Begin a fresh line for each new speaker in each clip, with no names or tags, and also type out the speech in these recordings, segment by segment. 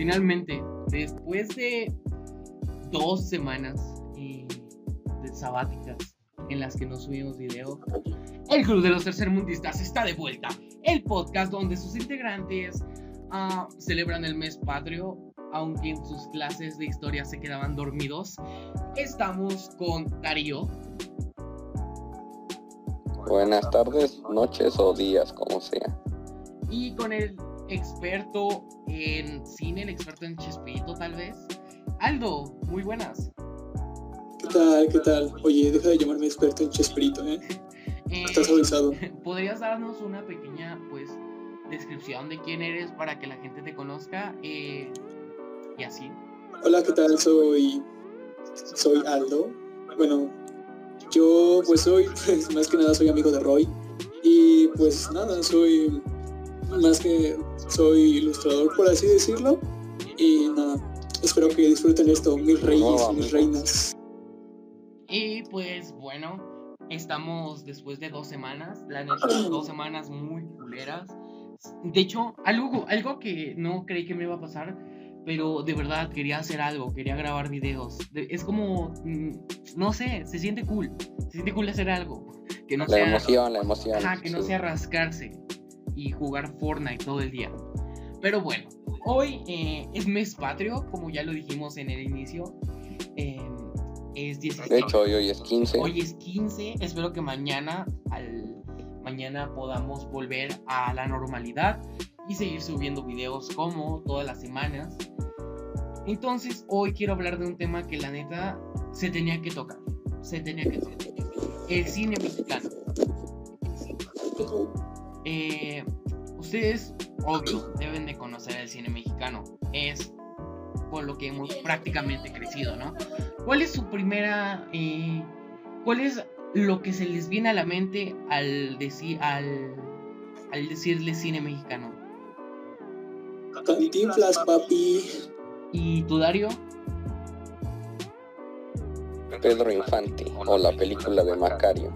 finalmente, después de dos semanas eh, de sabáticas en las que no subimos video, el Club de los Tercermundistas está de vuelta. El podcast donde sus integrantes ah, celebran el mes patrio, aunque en sus clases de historia se quedaban dormidos. Estamos con Darío.
Buenas tardes, noches o días, como sea.
Y con el experto en cine, el experto en Chespirito tal vez. Aldo, muy buenas.
¿Qué tal? ¿Qué tal? Oye, deja de llamarme experto en Chespirito, ¿eh?
Eh,
Estás avisado.
¿Podrías darnos una pequeña, pues, descripción de quién eres para que la gente te conozca? Eh, y así.
Hola, ¿qué tal? Soy. Soy Aldo. Bueno, yo, pues, soy, pues, más que nada, soy amigo de Roy. Y, pues, nada, soy. Más que. Soy ilustrador, por así decirlo. Y nada, espero que disfruten esto, mis reyes y mis reinas.
Y pues bueno, estamos después de dos semanas, la neta, dos semanas muy culeras. De hecho, algo, algo que no creí que me iba a pasar, pero de verdad quería hacer algo, quería grabar videos. De- es como, mm, no sé, se siente cool, se siente cool hacer algo. Que no
La
sea,
emoción, la emoción.
Ajá, que no
sí.
sea rascarse y jugar Fortnite todo el día. Pero bueno, hoy eh, es mes patrio, como ya lo dijimos en el inicio. eh, es 16.
De hecho, hoy, hoy es 15.
Hoy es 15. Espero que mañana, al, mañana podamos volver a la normalidad y seguir subiendo videos como todas las semanas. Entonces, hoy quiero hablar de un tema que la neta se tenía que tocar. Se tenía que tocar. El cine mexicano. Eh, ustedes, obvio, deben de conocer el cine mexicano. Es con lo que hemos prácticamente crecido, ¿no? ¿Cuál es su primera... eh, ¿Cuál es lo que se les viene a la mente al decir, al, al decirle cine mexicano?
Cantinflas, papi.
¿Y tú, Dario?
Pedro Infante o la película de Macario.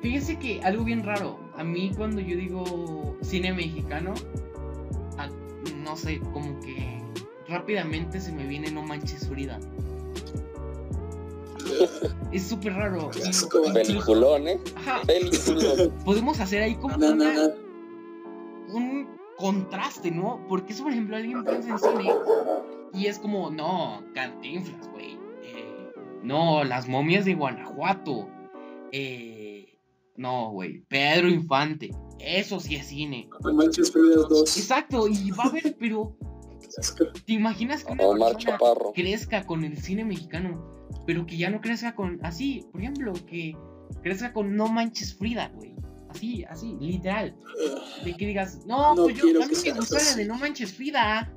Fíjese que algo bien raro. A mí cuando yo digo cine mexicano, a- no sé, como que rápidamente se me viene No Manches Frida. Es súper raro.
Asco.
incluso-
Peliculón, ¿eh?
Ajá,
Peliculón.
podemos hacer ahí como
No, no,
una-
no.
un contraste, ¿no? Porque eso, por ejemplo, alguien piensa en cine y es como, no, cantinflas, güey. Eh, no, las momias de Guanajuato. Eh, no, güey. Pedro Infante. Eso sí es cine.
No manches, Fridas 2.
Exacto, y va a haber, pero ¿te imaginas que una
Omar
persona
Chaparro.
crezca con el cine mexicano, pero que ya no crezca con así, por ejemplo, que crezca con No Manches Frida, güey? Así, así, literal. De que digas, no,
No
pues yo
quiero
a mí
que
me
seas
gusta la
así.
de No Manches Frida.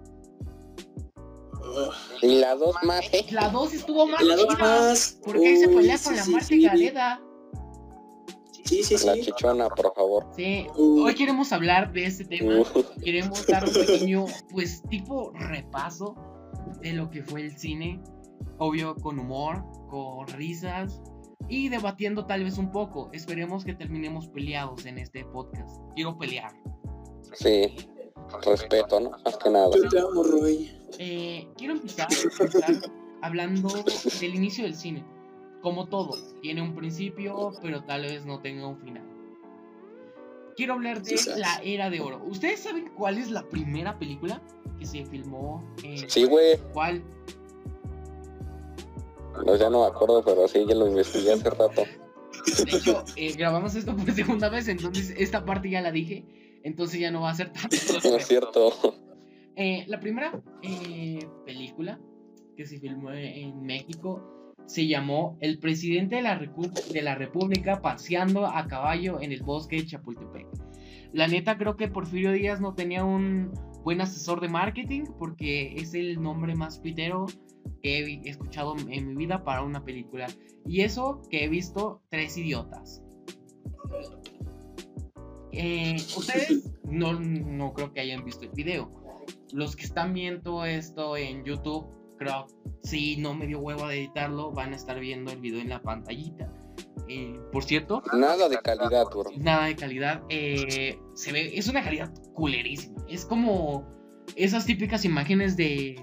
Y la dos más, ¿eh?
La 2 estuvo más
La dos
chida,
más.
Porque ahí se pelea
sí,
con la
sí,
Marta
sí.
Gareda.
Sí, sí,
La
sí.
chichona, por favor.
Sí,
Uh.
hoy queremos hablar de este tema.
Uh,
Queremos dar un pequeño, pues, tipo repaso de lo que fue el cine. Obvio, con humor, con risas y debatiendo tal vez un poco. Esperemos que terminemos peleados en este podcast. Quiero pelear.
sí. Respeto, ¿no? Más que nada.
Yo te amo, Roy.
Eh, quiero empezar, empezar hablando del inicio del cine. Como todo, tiene un principio, pero tal vez no tenga un final. Quiero hablar de la era de oro. ¿Ustedes saben cuál es la primera película que se filmó? eh,
Sí, güey.
¿Cuál?
No, ya no me acuerdo, pero sí, ya lo investigué hace rato.
De hecho, eh, grabamos esto por segunda vez, entonces esta parte ya la dije. Entonces ya no va a ser tanto.
No es cierto.
Eh, la primera eh, película que se filmó en México se llamó El presidente de la, República paseando a caballo en el bosque de Chapultepec. La neta creo que Porfirio Díaz no tenía un buen asesor de marketing porque es el nombre más pitero que he escuchado en mi vida para una película. Y eso que he visto Tres Idiotas. Eh, Ustedes no, no creo que hayan visto el video. Los que están viendo esto en YouTube, creo, si no me dio huevo de editarlo, van a estar viendo el video en la pantallita. Eh, por cierto,
Nada de calidad, bro.
nada de calidad. eh, se ve, es una calidad culerísima. Es como esas típicas imágenes de,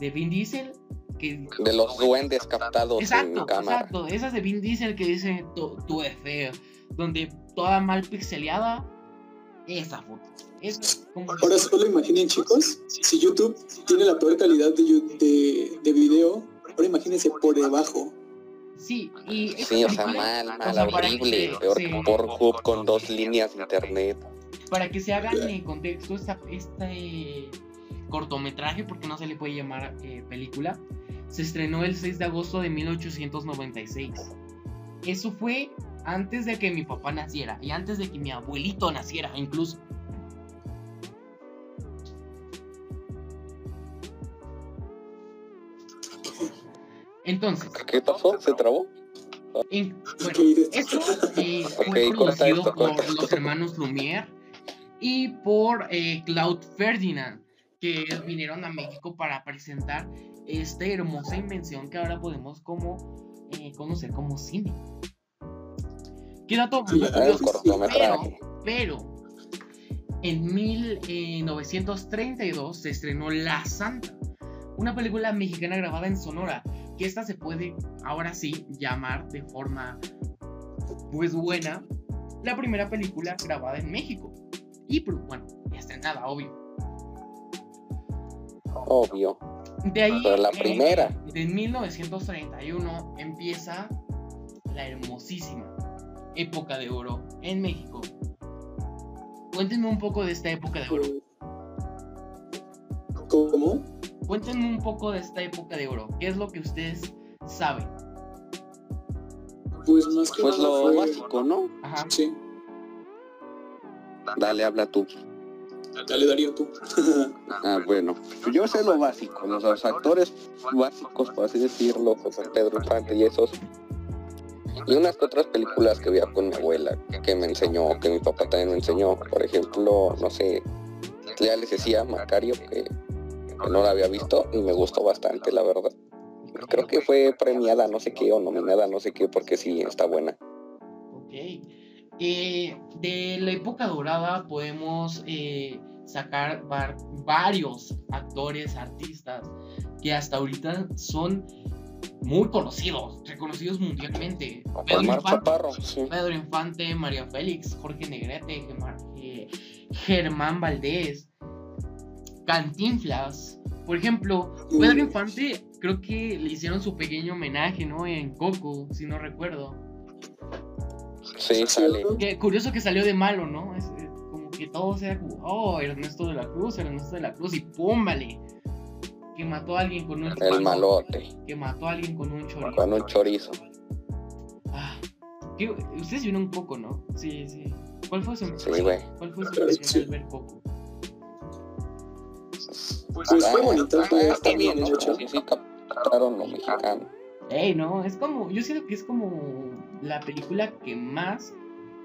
de Vin Diesel. Que,
De los duendes captados en
exacto,
cámara.
exacto. Esas de Vin Diesel que dice tú es feo. Donde toda mal pixeleada. Esa foto. Es como.
Ahora solo imaginen chicos, si YouTube tiene la peor calidad de, de, de video, ahora imagínense por debajo.
Sí, y.
Sí, o sea, mal,
o
mal,
sea, para que
horrible. Peor
se-
que Pornhub con dos líneas de internet.
Para que se hagan en contexto esta, este cortometraje, porque no se le puede llamar eh, película, se estrenó el 6 de agosto de 1896. Eso fue antes de que mi papá naciera y antes de que mi abuelito naciera incluso. Entonces,
¿Qué pasó? ¿Se trabó?
en- bueno, esto eh, fue
corta
producido
esto,
por los hermanos Lumière y por eh, Claude Ferdinand, que vinieron a México para presentar esta hermosa invención que ahora podemos como eh, conocer como cine. Qué dato curioso,
cortometraje.
pero en 1932 se estrenó La Santa, una película mexicana grabada en Sonora, que esta se puede ahora sí llamar de forma pues buena la primera película grabada en México. Y pues, bueno, ya estrenada, obvio.
Obvio.
De ahí,
Pero la
eh,
primera.
de 1931 empieza la hermosísima época de oro en México. Cuéntenme un poco de esta época de oro.
¿Cómo?
Cuéntenme un poco de esta época de oro. ¿Qué es lo que ustedes saben?
Pues más que
Pues
nada
lo
fue-
básico, ¿no?
Ajá.
Sí,
Dale, habla tú.
dale Darío tú.
Ah, bueno. Yo sé lo básico. Los, los actores básicos, por así decirlo, José Pedro Infante y esos. Y unas que otras películas que veía con mi abuela, que me enseñó, que mi papá también me enseñó. Por ejemplo, no sé, ya les decía Macario, que no la había visto y me gustó bastante, la verdad. Creo que fue premiada no sé qué o nominada no sé qué porque sí está buena.
Ok. Eh, de la época dorada podemos eh, sacar var- varios actores, artistas que hasta ahorita son muy conocidos, reconocidos mundialmente. Pedro Infante,
Chaparro, sí.
Pedro Infante, María Félix, Jorge Negrete, eh, Germán Valdés, Cantinflas. Por ejemplo, Pedro Infante creo que le hicieron su pequeño homenaje, ¿no? En Coco, si no recuerdo.
Sí, sale.
Qué curioso que salió de malo, ¿no? Es, eh, como que todo era como, oh, Ernesto de la Cruz, Ernesto de la Cruz, y pum, vale. Que mató a alguien con un
El malote,
Que mató a alguien con un chorizo.
con un chorizo.
Ah, ¿qué- ustedes vieron Coco, ¿no? Sí, sí. ¿Cuál fue su
Sí, güey.
¿Cuál fue su
sí.
al ver Coco?
Pues fue bonito, fue-
está bien,
hecho.
Sí, sí captaron lo mexicano.
Ey, no, es como, yo siento que es como la película que más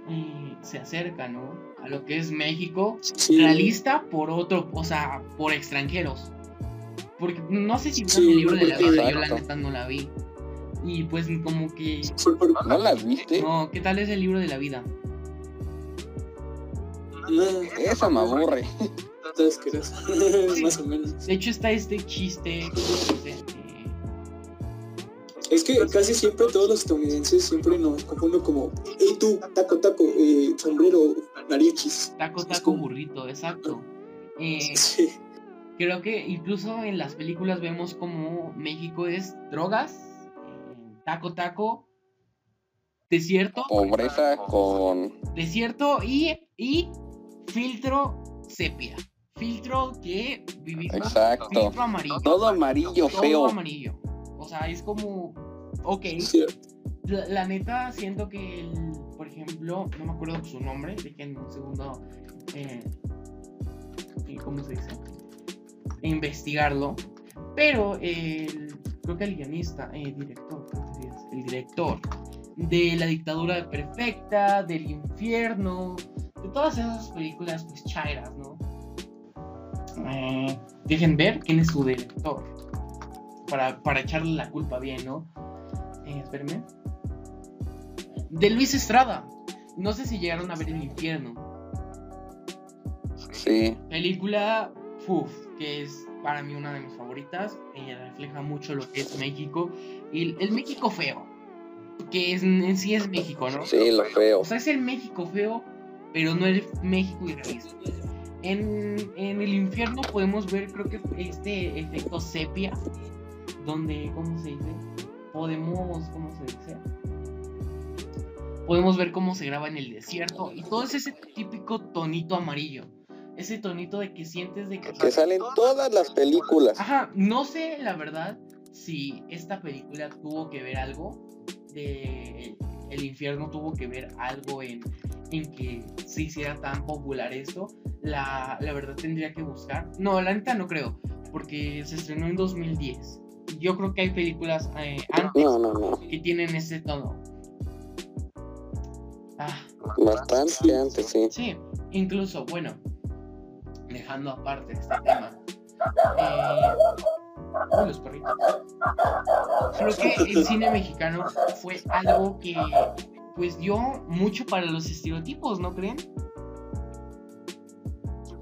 eh, se acerca, ¿no? A lo que es México,
Sí.
realista por otro, o sea, por extranjeros. Porque no sé si
Sí,
el libro de la vida, yo la neta no la vi. Y pues como que,
¿No las viste?
no, ¿qué tal es el libro de la vida?
No,
Esa me aburre.
Está asquerosa. Más o menos.
De hecho está este chiste,
Es que casi siempre todos los estadounidenses siempre nos confunden como, hey tú, taco, taco, eh, sombrero, mariachis.
taco, taco,
como-
burrito, exacto. Eh,
Sí,
Creo que incluso en las películas vemos como México es drogas, eh, taco taco, desierto,
Pobreza con.
desierto y, y filtro sepia. Filtro que vivimos.
Exacto.
Filtro amarillo.
Todo amarillo,
Todo
feo.
amarillo. O sea, es como. Ok.
sí.
La, la neta, siento que el. Por ejemplo, no me acuerdo su nombre. Dejen un segundo. eh, eh, ¿Cómo se dice? Investigarlo. Pero el. Creo que el guionista, eh, director, el director de La dictadura perfecta, del infierno, de todas esas películas, pues chairas, ¿no? Eh, dejen ver quién es su director. Para, para echarle la culpa bien, ¿no? Eh, espérenme. De Luis Estrada. No sé si llegaron a ver El Infierno.
Sí.
Película uf, que es para mí una de mis favoritas. Ella refleja mucho lo que es México y el México feo, que es, en sí es México, ¿no?
Sí, lo feo.
O sea, es el México feo, pero no el México irrealista. En, en el infierno podemos ver, creo que este efecto sepia, donde, ¿cómo se dice? Podemos, ¿cómo se dice? Podemos ver cómo se graba en el desierto y todo es ese típico tonito amarillo. Ese tonito de que sientes de que...
Que salen todas las películas.
Ajá, no sé la verdad si esta película tuvo que ver algo de el infierno tuvo que ver algo en, en que se hiciera tan popular esto. La, la verdad tendría que buscar. No, la neta no creo, porque se estrenó en 2010. Yo creo que hay películas eh, antes
No, no, no.
que tienen ese tono. Ah,
Bastante antes, sí.
sí, incluso, bueno, dejando aparte este tema. Eh, los perritos. Creo que el cine mexicano fue algo que pues dio mucho para los estereotipos, ¿no creen?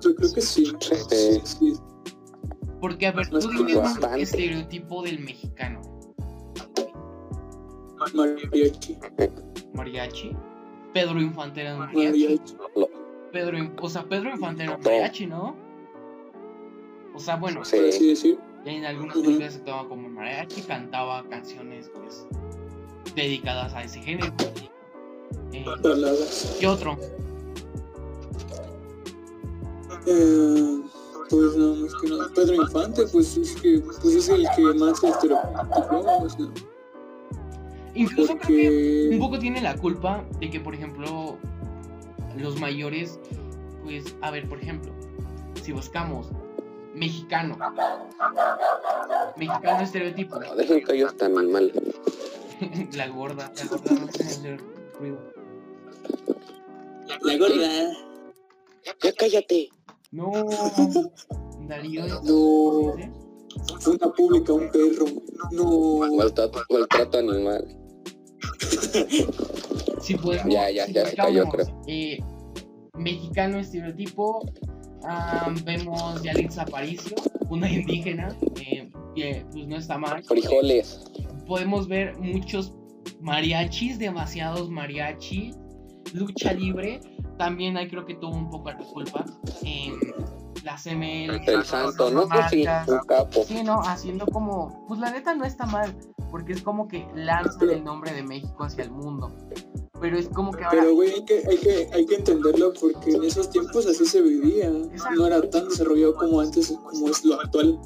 Yo creo que sí.
Sí.
sí.
Porque a ver, tú dime un estereotipo del mexicano.
Mariachi.
Mariachi. Pedro Infante era un mariachi. Pedro, o sea, Pedro Infante era mariachi, ¿no? O sea, bueno,
Sí.
Por así
en algunas películas se tomaba como mariachi, cantaba canciones pues dedicadas a ese género. Eh. ¿Qué otro?
Eh, pues no, más que nada. Pedro Infante, pues es que pues es el que más estereotipó, o sea,
Incluso creo que un poco tiene la culpa de que, por ejemplo, los mayores, pues, a ver, por ejemplo, si buscamos mexicano, mexicano estereotipo,
No, dejen que yo tan mal.
la gorda, la gorda no tiene hacer ruido.
la gorda.
Ya cállate.
No, Darío,
No, una pública, un perro. No,
Maltrato, maltrato animal.
Si podemos,
Ya, ya,
si
ya se cayó,
buscamos, eh, mexicano estereotipo, ah, vemos Yalitza Aparicio, una indígena, eh, que pues no está mal.
Frijoles.
Podemos ver muchos mariachis, demasiados mariachi, lucha libre. También hay creo que tuvo un poco la culpa en las ML.
El santo, no
marcas.
un capo.
Sí, no, haciendo como, pues la neta no está mal, porque es como que lanzan el nombre de México hacia el mundo. Pero es como que ahora,
pero güey, hay que, hay, que, hay que entenderlo porque en esos tiempos así se vivía. No era tan desarrollado como antes, como es lo actual,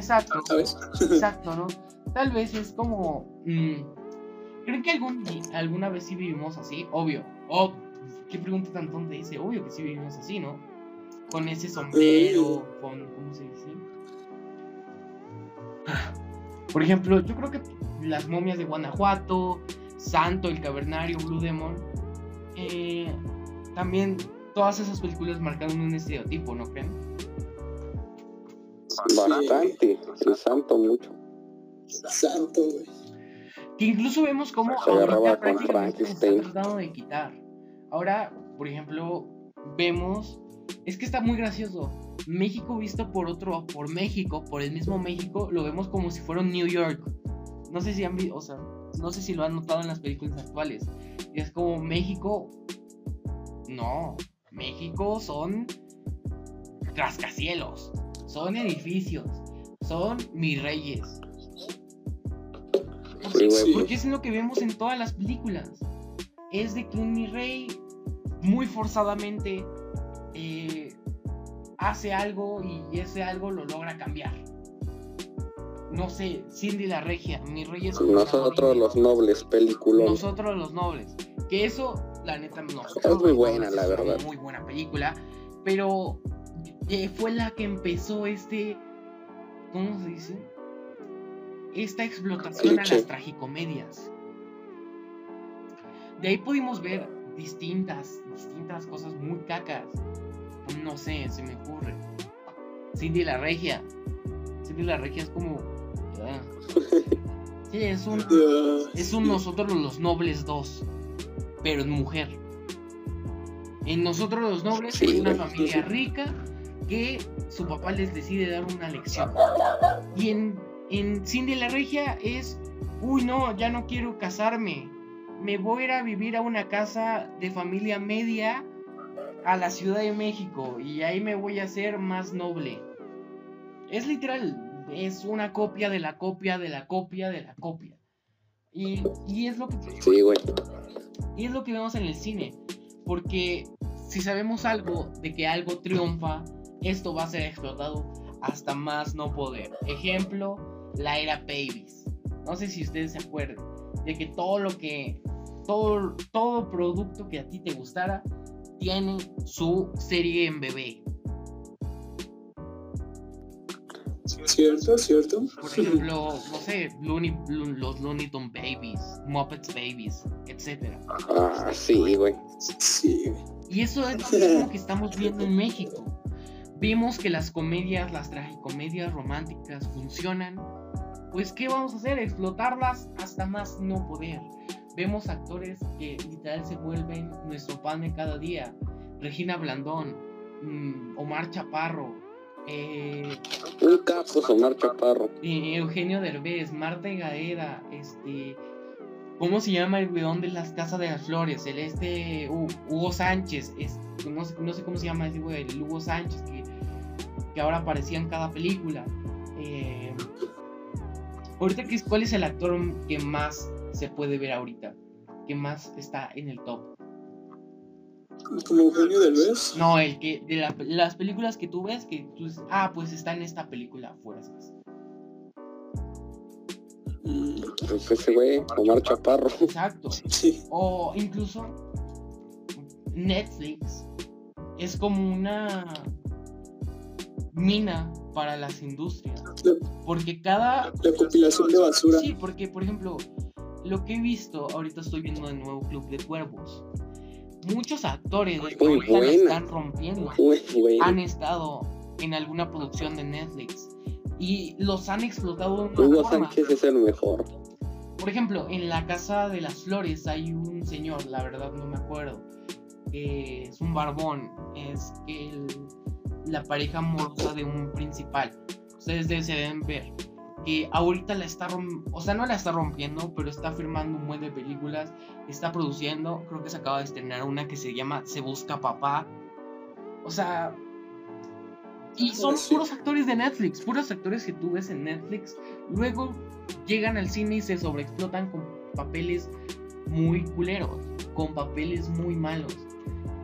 exacto,
¿sabes?
exacto, ¿no? Tal vez es como, mm, ¿creen que algún, alguna vez sí vivimos así? Obvio, oh, qué pregunta tan tonta dice, obvio que sí vivimos así, ¿no? Con ese sombrero, con, ¿cómo se dice? Por ejemplo, yo creo que las momias de Guanajuato, Santo, el Cavernario, Blue Demon, eh, también todas esas películas marcaron un estereotipo, ¿no creen?
Bastante. El santo mucho.
Santo, güey.
Que incluso vemos cómo
Se agarraba
ahorita
con
prácticamente se está
Frankenstein.
tratando de quitar. Ahora, por ejemplo, vemos, es que está muy gracioso. México visto por otro, por México, por el mismo México, lo vemos como si fuera un New York. No sé si han visto, o sea, no sé si lo han notado en las películas actuales. Y es como México, no, México son rascacielos, son edificios, son mis reyes.
Sí, güey.
Porque es lo que vemos en todas las películas. Es de que un mi rey muy forzadamente eh, hace algo y ese algo lo logra cambiar. No sé, Cindy la Regia, mi rey es un
Nosotros los nobles, película.
nosotros los nobles. Que eso, la neta, no.
Es muy buena, la verdad.
Muy buena película. Pero eh, fue la que empezó este. ¿Cómo se dice? Esta explotación a las tragicomedias. De ahí pudimos ver distintas, distintas cosas muy cacas. No sé, se me ocurre. Cindy la Regia. Cindy la Regia es como. Sí, es un. Es un nosotros los nobles 2, pero en mujer. En nosotros los nobles
Sí,
es una familia rica que su papá les decide dar una lección. Y en, en Cindy la Regia es, uy no, ya no quiero casarme. Me voy a ir a vivir a una casa de familia media a la Ciudad de México y ahí me voy a hacer más noble. Es literal, es una copia de la copia de la copia de la copia. Y, y es lo que
Sí, güey.
y es lo que vemos en el cine. Porque si sabemos algo de que algo triunfa, esto va a ser explotado hasta más no poder. Ejemplo, la era Babies. No sé si ustedes se acuerdan de que todo lo que todo todo producto que a ti te gustara tiene su serie en bebé.
Cierto, cierto.
Por ejemplo, no sé, Looney- Lo- los Looney Tunes Babies, Muppets Babies, etc.
Ah, sí, güey.
Sí, güey.
Y eso es lo mismo que estamos viendo en México. Vimos que las comedias, las tragicomedias románticas funcionan. Pues, ¿qué vamos a hacer? Explotarlas hasta más no poder. Vemos actores que literal se vuelven nuestro pan de cada día. Regina Blandón, mm, Omar Chaparro, eh,
Un capo, Omar Chaparro.
eh, Eugenio Derbez, Marta Gaeda, este. ¿Cómo se llama el weón de las Casas de las Flores? El este. Hu- Hugo Sánchez. es- no, sé, no sé cómo se llama ese güey, el Hugo Sánchez, que, que ahora aparecía en cada película. Eh, ahorita, ¿qué es- ¿cuál es el actor que más se puede ver ahorita? Que más está en el top.
Como Eugenio Derbez.
No, el que. De la- las películas que tú ves, que tú dices, ah, pues está en esta película, fuerzas.
Mm,
Pues ese güey, Omar Chaparro.
Exacto.
Sí,
O incluso Netflix es como una mina para las industrias. Porque cada...
la compilación de basura.
Sí, porque por ejemplo, lo que he visto, ahorita estoy viendo de nuevo Club de Cuervos. Muchos actores de que
Muy
ahorita la
buena.
están rompiendo han estado en alguna producción de Netflix y los han explotado de una
Hugo
forma.
Sánchez es el mejor.
Por ejemplo, en la Casa de las Flores hay un señor, la verdad no me acuerdo, que es un barbón, es el- la pareja amorosa de un principal. Ustedes deben ver que ahorita la está rompiendo, o sea, no la está rompiendo, pero está firmando un buen de películas, está produciendo, creo que se acaba de estrenar una que se llama Se Busca Papá. O sea, y son puros actores de Netflix, puros actores que tú ves en Netflix. Luego llegan al cine y se sobreexplotan con papeles muy culeros, con papeles muy malos.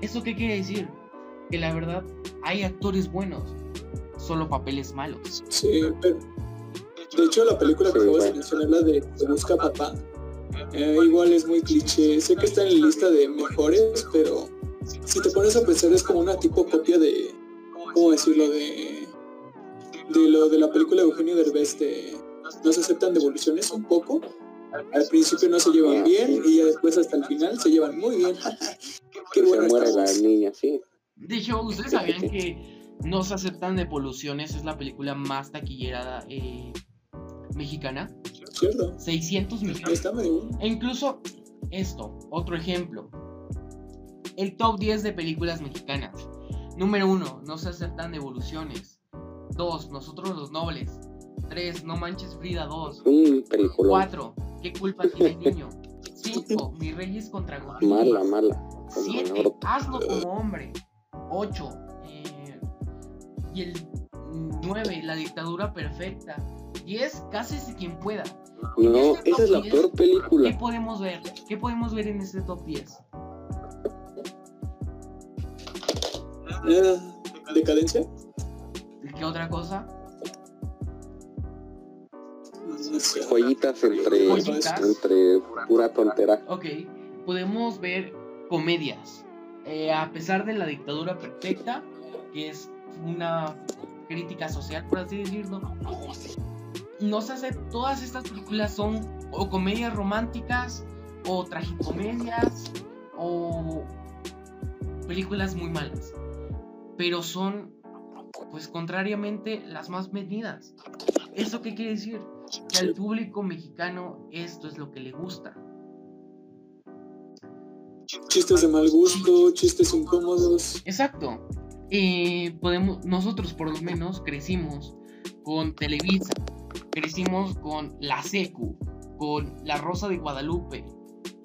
¿Eso qué quiere decir? Que la verdad hay actores buenos, solo papeles malos.
Sí, pero. De hecho, la película que acabas de mencionar, la de Te Busca Papá, eh, igual es muy cliché. Sé que está en la lista de mejores, pero si te pones a pensar, es como una tipo copia de. ¿Cómo decirlo? De. De lo de la película de Eugenio Derbez de No se aceptan devoluciones un poco. Al principio no se llevan bien y ya después hasta el final se llevan muy bien. Qué
Se
buena
muere la niña, sí.
De hecho, ¿ustedes sabían que No se aceptan devoluciones es la película más taquillera eh, mexicana?
¿Cierto?
600
Ahí
millones.
está.
E incluso esto, otro ejemplo. El top 10 de películas mexicanas. Número 1, no se aceptan devoluciones. 2, nosotros los nobles. 3, no manches Frida 2.
Un película
4, ¿qué culpa tiene el niño? 5, mis reyes contra Godín.
mala, mala. Como
7,
Naruto.
hazlo como hombre. 8, y el 9, la dictadura perfecta. 10, cásese quien pueda.
No,
este
esa es la peor
10, ¿Qué
película.
podemos ver? ¿Qué podemos ver en este top 10?
Eh, ¿Decadencia?
¿Qué otra cosa?
Joyitas entre,
Joyitas.
entre pura tontera.
Ok, podemos ver comedias. Eh, a pesar de la dictadura perfecta, que es una crítica social, por así decirlo, no se hace. Todas estas películas son o comedias románticas, o tragicomedias, o películas muy malas. Pero son, pues contrariamente, las más vendidas. ¿Eso qué quiere decir? Que al público mexicano esto es lo que le gusta.
Chistes de mal gusto, chistes incómodos.
Exacto. eh, podemos, nosotros por lo menos crecimos con Televisa, crecimos con La Secu, con La Rosa de Guadalupe,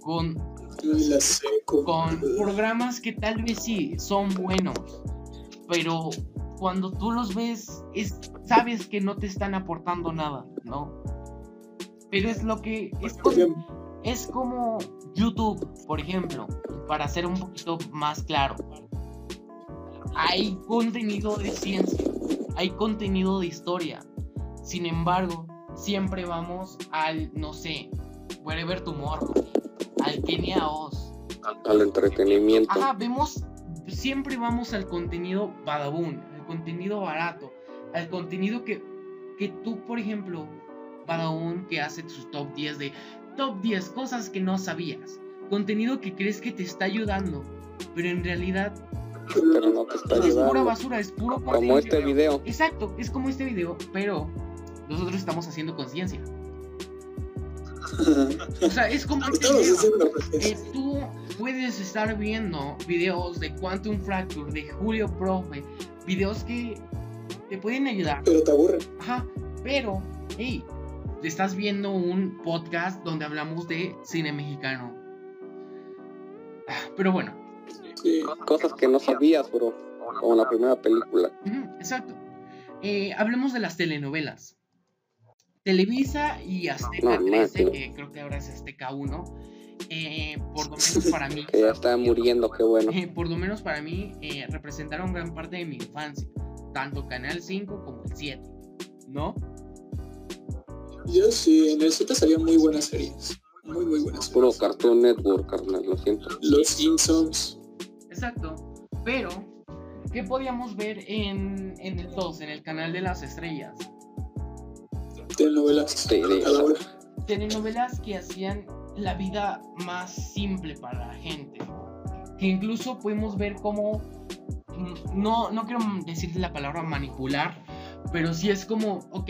con,
La
con programas que tal vez sí son buenos, pero cuando tú los ves, es, sabes que no te están aportando nada, ¿no? Pero es lo que es como, es como YouTube, por ejemplo, para ser un poquito más claro. Hay contenido de ciencia, hay contenido de historia. Sin embargo, siempre vamos al, no sé, Wherever Tomorrow, al Kenia Oz.
Al entretenimiento.
Ajá, vemos, siempre vamos al contenido badabun, al contenido barato, al contenido que, que tú, por ejemplo, badabun que hace sus top 10 de top 10 cosas que no sabías, contenido que crees que te está ayudando, pero en realidad
Pero no te está
es pura
ayudando.
basura, es puro
Como
contenido.
este video.
Exacto, es como este video, pero nosotros estamos haciendo conciencia. O sea, es como Eh, tú puedes estar viendo videos de Quantum Fracture, de Julio Profe, videos que te pueden ayudar.
Pero te aburre.
Ajá, pero, hey, te estás viendo un podcast donde hablamos de cine mexicano. Ah, Pero bueno,
Sí.
Cosas que no sabías, bro. Como la primera película.
exacto. Eh, hablemos de las telenovelas. Televisa y Azteca
No,
13,
máquina.
que creo que ahora es Azteca 1, eh, por lo menos para mí,
Que ya está muriendo, qué bueno.
Eh, por lo menos para mí, eh, representaron gran parte de mi infancia. Tanto Canal 5 como el 7. ¿No?
Yo sí, en el Z salían muy buenas series. Muy, muy buenas
Puro
series.
Cartoon Network, carnal, lo siento.
Los Simpsons.
Exacto. Pero, ¿qué podíamos ver en, en el 2, en el canal de las estrellas?
Telenovelas.
Sí, sí.
A la hora.
Telenovelas que hacían la vida más simple para la gente. Que incluso podemos ver cómo. No, no quiero decir la palabra manipular, pero sí es como, ok,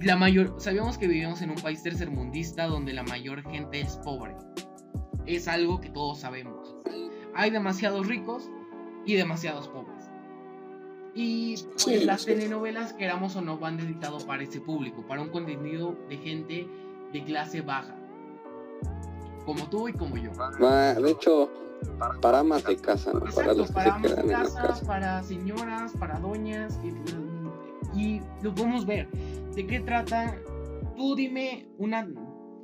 la mayor, sabíamos que vivimos en un país tercermundista donde la mayor gente es pobre. Es algo que todos sabemos. Hay demasiados ricos y demasiados pobres. Y pues,
Sí,
las telenovelas, queramos o no, van dedicado para ese público, para un contenido de gente de clase baja. Como tú y como yo.
De hecho, para amas de casa, ¿no? Para
Exacto,
los que
para
se quedan en la
casa,
casa.
para señoras, para doñas, y, y lo podemos ver. ¿De qué trata? Tú dime una,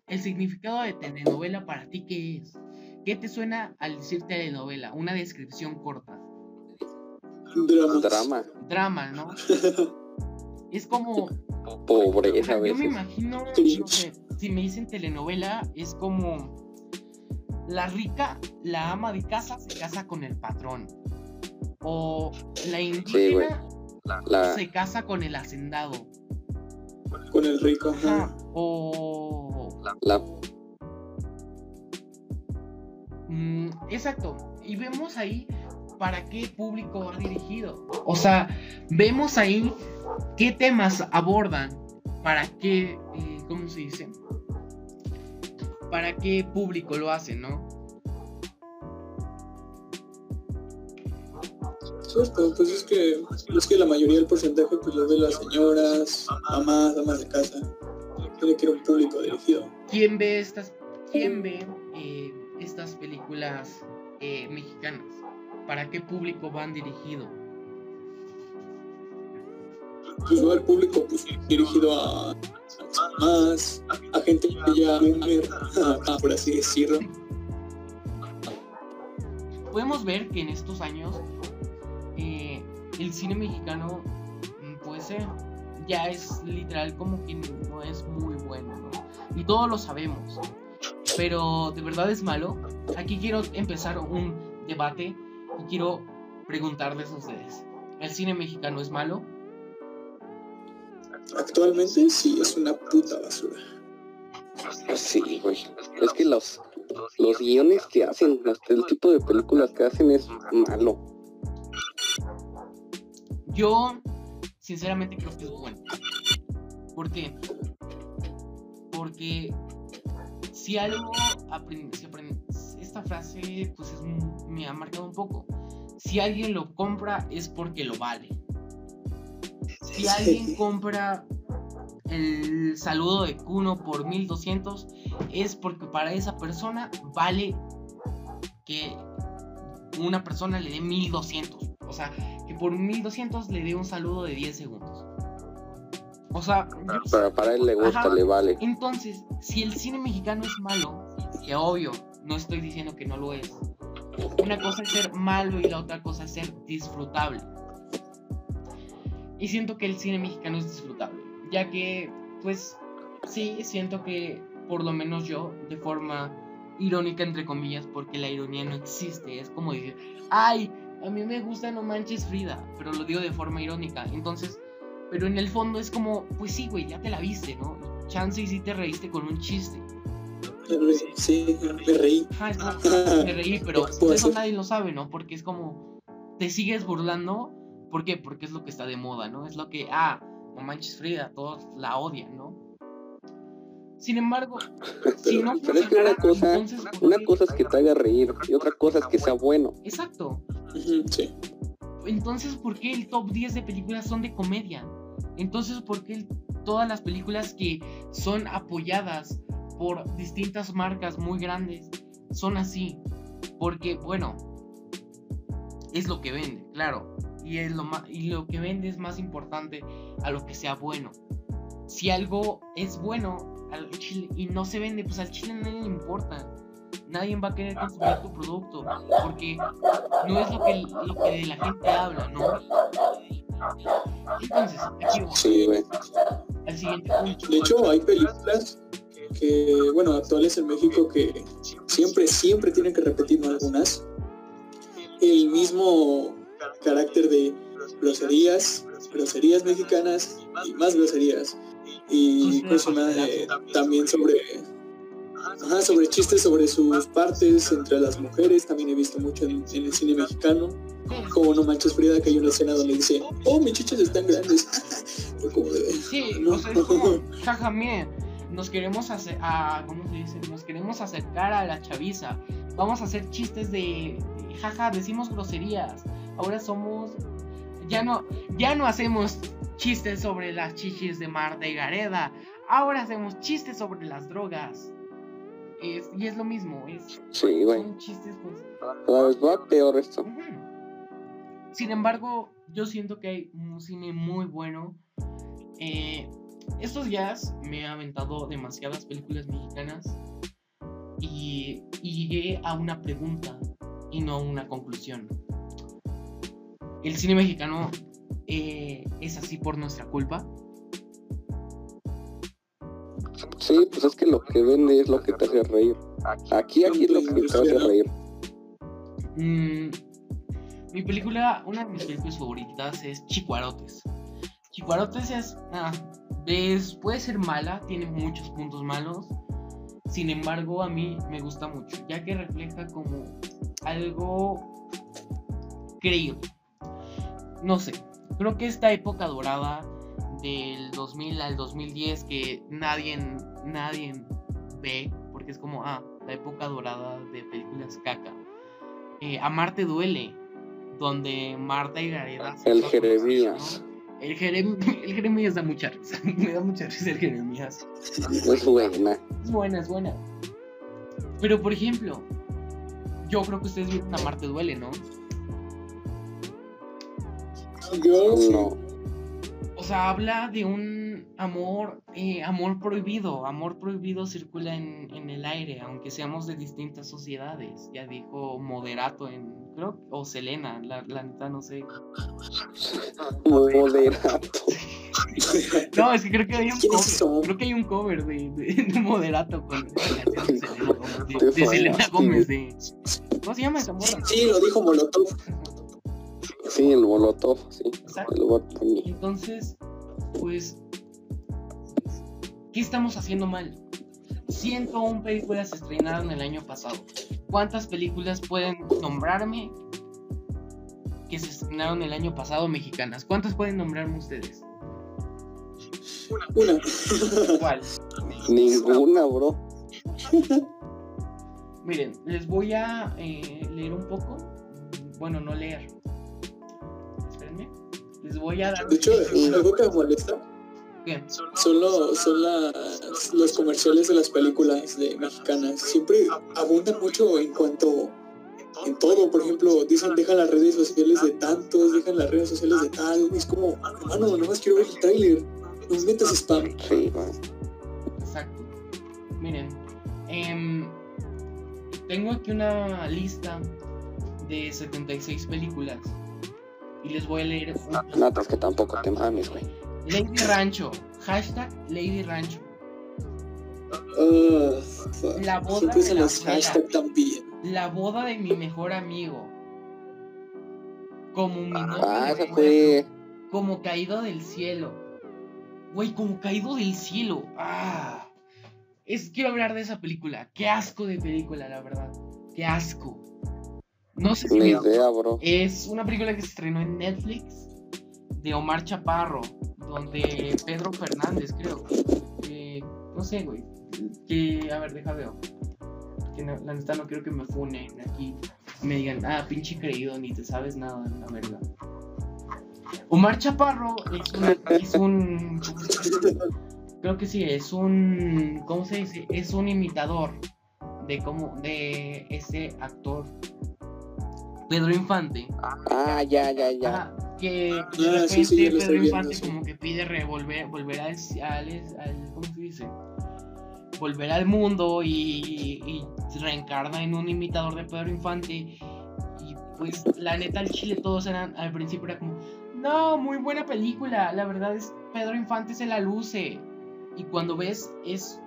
el significado de telenovela para ti, ¿qué es? ¿Qué te suena al decir telenovela? Una descripción corta.
Dramas.
Drama,
Drama, ¿no? es como...
pobreza a
Yo me imagino, no sé, si me dicen telenovela, es como... La rica, la ama de casa, se casa con el patrón. O la indígena
La,
se casa con el hacendado.
Con el rico. ajá.
Ajá. O.
la,
mm, exacto. Y vemos ahí para qué público va dirigido. O sea, vemos ahí qué temas abordan. Para qué. eh, ¿Cómo se dice? Para qué público lo hacen, ¿no?
Cierto, pues es que, es que la mayoría del porcentaje pues lo ve las señoras, mamás, damas de casa. Que ir a un público dirigido.
¿Quién ve estas, quién ve eh, estas películas eh, mexicanas? ¿Para qué público van dirigido?
Pues va el público pues, dirigido a, a mamás, a gente que ya boomer, por así decirlo.
podemos ver que en estos años eh, el cine mexicano mm, pues eh, ya es literal como que no es muy bueno ¿no? y todos lo sabemos pero de verdad es malo aquí quiero empezar un debate y quiero preguntarles a ustedes ¿el cine mexicano es malo?
Actualmente sí es una puta basura.
sí, güey. Es que los, los guiones que hacen, el tipo de películas que hacen es malo.
Yo, sinceramente, creo que es bueno. ¿Por qué? Porque si algo aprendí, si aprendí- esta frase, pues es me ha marcado un poco. si alguien lo compra es porque lo vale. Si alguien compra el saludo de Kuno por 1200 es porque para esa persona vale que una persona le dé 1200. O sea, que por 1200 le dé un saludo de 10 segundos. O sea,
Para, para él le gusta,
Ajá.
le vale.
entonces, si el cine mexicano es malo, que obvio, no estoy diciendo que no lo es. Una cosa es ser malo y la otra cosa es ser disfrutable. Y siento que el cine mexicano es disfrutable, ya que, pues, sí, siento que por lo menos yo, de forma irónica, entre comillas, porque la ironía no existe, es como decir, ay, a mí me gusta No Manches Frida, pero lo digo de forma irónica, entonces, pero en el fondo es como, pues sí, güey, ya te la viste, ¿no? Chance y sí te reíste con un chiste.
Sí, me reí.
Me reí, pero eso nadie lo sabe, ¿no? Porque es como, te sigues burlando, ¿por qué? Porque es lo que está de moda, ¿no? Es lo que, ah, no manches Frida, todos la odian, ¿no? Sin embargo, si no
pero es que una cosa-
entonces, ¿por
Una cosa es que te haga reír y otra cosa es que sea bueno.
Exacto.
Sí.
Entonces, ¿por qué el top 10 de películas son de comedia? Entonces, ¿por qué el- todas las películas que son apoyadas por distintas marcas muy grandes son así? Porque, bueno, es lo que vende, claro. Y, es lo ma- y lo que vende es más importante a lo que sea bueno. Si algo es bueno al chile y no se vende, pues al chile nadie le importa. Nadie va a querer consumir tu producto porque no es lo que, lo que la gente habla, ¿no? Entonces, aquí vamos
Sí,
al siguiente punto.
De hecho, hay películas que, bueno, actuales en México que siempre, siempre tienen que repetir, ¿no? Algunas. El mismo carácter de groserías, groserías mexicanas y más groserías. Y
Pues,
eh, también sobre, ajá, sobre chistes sobre sus partes entre las mujeres. También he visto mucho en, en el cine mexicano. Como No Manches Frida, que hay una escena donde dice, oh, mis chiches están grandes. Fue como de,
sí, o sea, es como, jaja, miren, nos queremos hacer, a, ¿cómo se dice? Nos queremos acercar a la chaviza. Vamos a hacer chistes de, de, jaja, decimos groserías. Ahora somos, ya no, ya no hacemos chistes sobre las chichis de Marta y Gareda. Ahora hacemos chistes sobre las drogas. Es- y es lo mismo, es,
Sí, güey.
son chistes pues
Cada vez va peor esto.
Sin embargo, yo siento que hay un cine muy bueno. Eh, estos días me he aventado demasiadas películas mexicanas y, y llegué a una pregunta y no a una conclusión. ¿El cine mexicano eh, es así por nuestra culpa?
Sí, pues es que lo que vende es lo que te hace reír. Aquí, aquí es lo que te hace reír.
Mm, mi película, una de mis películas favoritas es Chicuarotes. Chicuarotes es, ah, es- puede ser mala, tiene muchos puntos malos. Sin embargo, a mí me gusta mucho, ya que refleja como algo creíble. No sé, creo que esta época dorada del 2000 al 2010 que nadie, nadie ve, porque es como, ah, la época dorada de películas caca eh, Amarte duele, donde Marta y Gareda se
El Jeremías.
El, Jerem- el Jeremías da mucha risa. Me da mucha risa el Jeremías.
Es buena.
Es buena, es buena. Pero por ejemplo, yo creo que ustedes vieron Amarte duele, ¿no?
Yo.
No.
O sea, habla de un amor, eh, amor prohibido. Amor prohibido circula en, en el aire, aunque seamos de distintas sociedades. Ya dijo Moderato en, creo, o Selena, la, la neta no sé.
Moderato.
No, es que creo que hay un
¿Quién es
cover. Creo que hay un cover de, de, de Moderato con canción de Selena Gómez. De,
Te
de Selena
fallaste,
Gómez, de. ¿Cómo se llama esa morra?
Sí, lo dijo Molotov.
Sí, el Molotov, sí.
Exacto. Entonces, pues. ¿Qué estamos haciendo mal? 101 películas se estrenaron el año pasado. ¿Cuántas películas pueden nombrarme que se estrenaron el año pasado mexicanas? ¿Cuántas pueden nombrarme ustedes?
Una.
¿Cuál?
Ninguna, bro.
Miren, les voy a eh, leer un poco. bueno, no leer. Espérenme. Les voy a dar.
De hecho, que me molesta
¿Qué?
son, los, son las, los comerciales de las películas de mexicanas. Siempre abundan mucho en cuanto en todo. Por ejemplo, dicen dejan las redes sociales de tantos, dejan las redes sociales de tal. Es como, hermano, nomás quiero ver el trailer. No me metas spam.
Sí.
Exacto. Miren, em, tengo aquí una lista de 76 películas. Y les voy a leer
es que tampoco te mames, güey.
Lady Rancho. Hashtag Lady Rancho.
Ah.
La boda de la
los hashtag también.
La boda de mi mejor amigo. Como mi
Ah, esa fue.
Como caído del cielo. Güey, como caído del cielo. Ah. Es, quiero hablar de esa película. Qué asco de película, la verdad. Qué asco. No sé si
idea, bro.
Es una película que se estrenó en Netflix de Omar Chaparro, donde Pedro Fernández, creo. eh, no sé, güey. Que, a ver, deja veo. Que no- la neta no quiero que me funen aquí. Me digan, ah, pinche creído, ni te sabes nada, la verdad. Omar Chaparro es, una- es un. Creo que sí, es un. ¿Cómo se dice? Es un imitador de cómo. de ese actor. Pedro Infante.
Ah, ya, ya, ya.
Ajá, que de
Ah,
repente
sí, sí, ya lo
Pedro
viendo,
Infante
sí.
como que pide revolver, volver al, al, al- ¿cómo se dice? Volver al mundo y, y reencarna en un imitador de Pedro Infante y pues la neta al chile todos eran, al principio era como, no, muy buena película, la verdad es Pedro Infante se la luce y cuando ves es,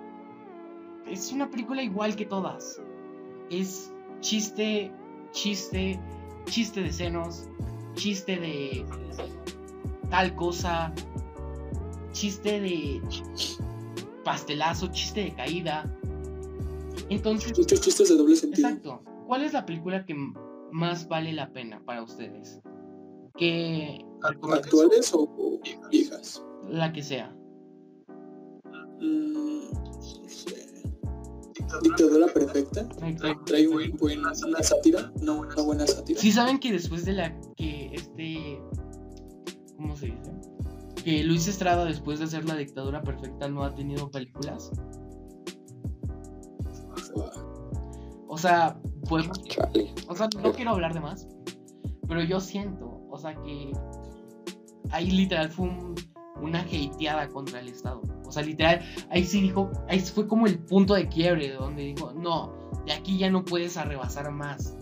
es una película igual que todas, es chiste, chiste, chiste de senos, chiste de tal cosa, chiste de pastelazo, chiste de caída. Entonces,
Muchos chistes de doble sentido.
exacto. ¿Cuál es la película que más vale la pena para ustedes? Que
¿Actuales o, o viejas?
la que sea.
Mm. Dictadura perfecta. Trae un buen, una sátira. No, una buena sátira.
Si saben que después de la que este ¿cómo se dice? Que Luis Estrada después de hacer la dictadura perfecta no ha tenido películas. O sea,
Chale.
O sea, no quiero hablar de más, pero yo siento, o sea, que ahí literal fue un- una hateada contra el Estado. O sea, literal, ahí sí dijo, ahí fue como el punto de quiebre, de donde dijo, no, de aquí ya no puedes arrebasar más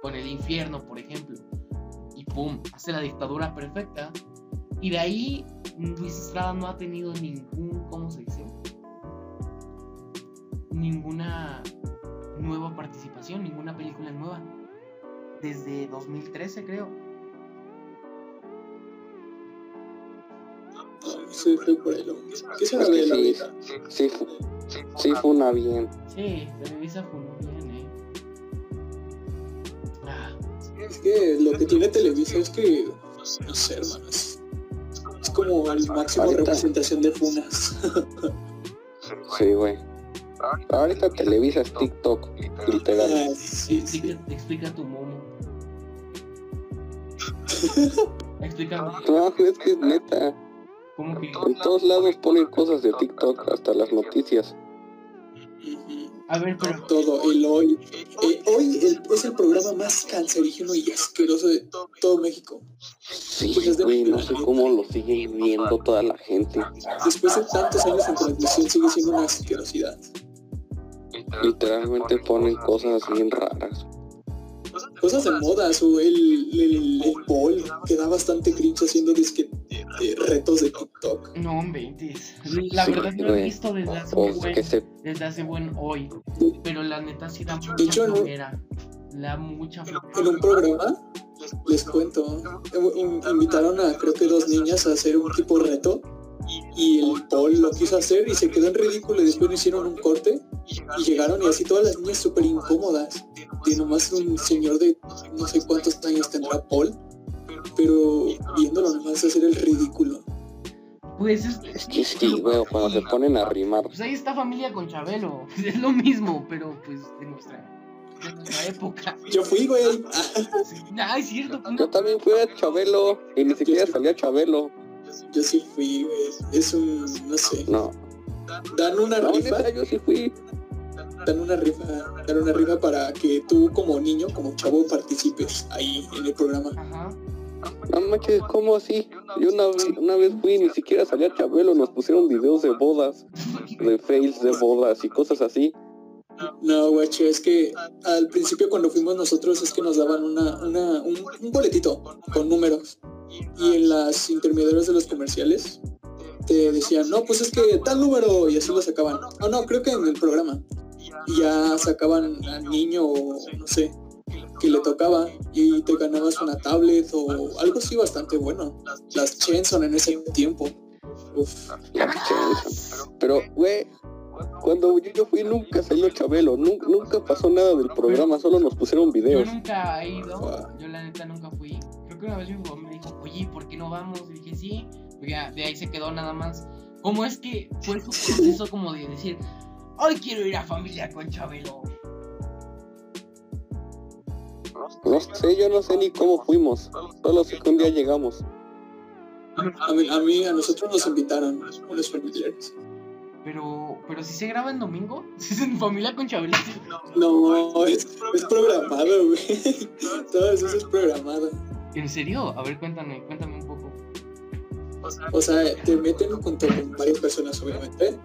con el infierno, por ejemplo. Y pum, hace la dictadura perfecta. Y de ahí Luis Estrada no ha tenido ningún, ¿cómo se dice? Ninguna nueva participación, ninguna película nueva. Desde 2013 creo.
Sí, fue por lo mismo. ¿Qué será
Es que
de la
sí.
vida?
Sí, fu- sí fue una bien.
Sí, Televisa fue muy bien, eh. Ah,
Es que lo que tiene Televisa es que, no sé, hermanos. Es como el máximo
Ahorita.
representación de funas.
Sí, güey. Ahorita Televisa es TikTok, literal.
Ah, sí, sí.
explica, explica tu momo. Explica
No, es que es neta.
Cómo que.
En todos lados ponen cosas de TikTok, hasta las noticias.
A ver, pero.
Todo, el hoy. Eh, hoy el- es el programa más cancerígeno y asqueroso de to- todo México.
Sí, güey, no sé cómo lo sigue viendo toda la gente.
Después de tantos años en transmisión sigue siendo una asquerosidad.
Literalmente ponen cosas bien raras.
Cosas de modas o el, el, el Paul que da bastante cringe haciendo disque de retos de TikTok.
No, inventes. La
Sí,
verdad no lo he visto desde hace buen,
que se
desde hace buen hoy. Pero la neta sí da mucha
hecho, no-
flojera. Da mucha
En un programa, les cuento, un- invitaron a creo que dos niñas a hacer un tipo reto y el Paul lo quiso hacer y se quedó en ridículo y después le hicieron un corte y llegaron y así todas las niñas súper incómodas. Y nomás un señor de no sé cuántos años tendrá Paul, pero viéndolo nomás hacer el ridículo.
Pues es,
Es que sí, güey, cuando se ponen a rimar.
Pues ahí está familia con Chabelo. Es lo mismo, pero pues de nuestra. de nuestra época.
Yo fui, güey.
Ah, es cierto.
Yo también fui a Chabelo y ni siquiera salía Chabelo.
Yo sí fui, güey. Es un, no sé.
No,
Dan una
no,
rifa,
neta, yo sí fui.
dan una rifa, dan una rifa para que tú como niño, como chavo, participes ahí en el programa.
Ajá.
No manches, ¿cómo así? Yo una, una vez fui y ni siquiera salía Chabelo, nos pusieron videos de bodas, de fails de bodas y cosas así.
No, guacho, es que al principio cuando fuimos nosotros es que nos daban una, una, un, un boletito con números. Y en las intermediarias de los comerciales te decían, no, pues es que tal número, y así lo sacaban. Oh, no, creo que en el programa. Y ya sacaban al niño o no sé, que le tocaba y te ganabas una tablet o algo así bastante bueno. Las Chenson en ese tiempo. Uf.
Pero, güey, cuando yo fui nunca salió Chabelo, nunca, nunca pasó nada del programa, solo nos pusieron
Yo
videos.
nunca he ido, yo la neta nunca fui. Creo que una vez mi papá me dijo, oye, ¿por qué no vamos? Y dije, sí, pues ya, de ahí se quedó nada más. ¿Cómo es que fue su proceso como de decir, hoy quiero ir a familia con Chabelo?
No sé, yo no sé ni cómo fuimos, solo sé que un día llegamos.
A mí, a mí, a nosotros nos invitaron, los familiares.
Pero, pero si se graba en domingo, si es en familia con Chabelo. sí.
No, es, es programado, güey. Todo eso es programado.
¿En serio? A ver, cuéntame, cuéntame un poco.
O sea, te meten junto con varias personas, obviamente.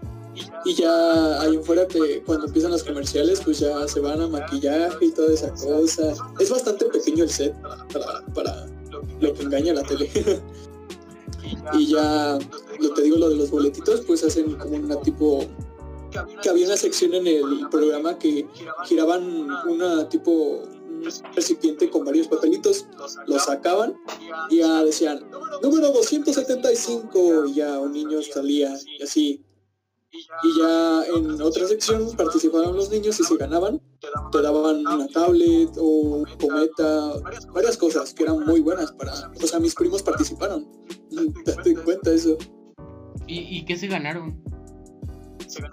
Y ya ahí afuera, te, cuando empiezan los comerciales, pues ya se van a maquillaje y toda esa cosa. Es bastante pequeño el set para, para lo que engaña la tele. y ya, lo te digo, lo de los boletitos, pues hacen como una tipo... Que había una sección en el programa que giraban una tipo recipiente con varios papelitos, los sacaban y ya decían número 275 y ya un niño salía y así. Y ya en otra sección participaban los niños y se ganaban, te daban una tablet o cometa, varias cosas que eran muy buenas para... O sea, mis primos participaron. Date cuenta eso.
¿Y, y qué se ganaron?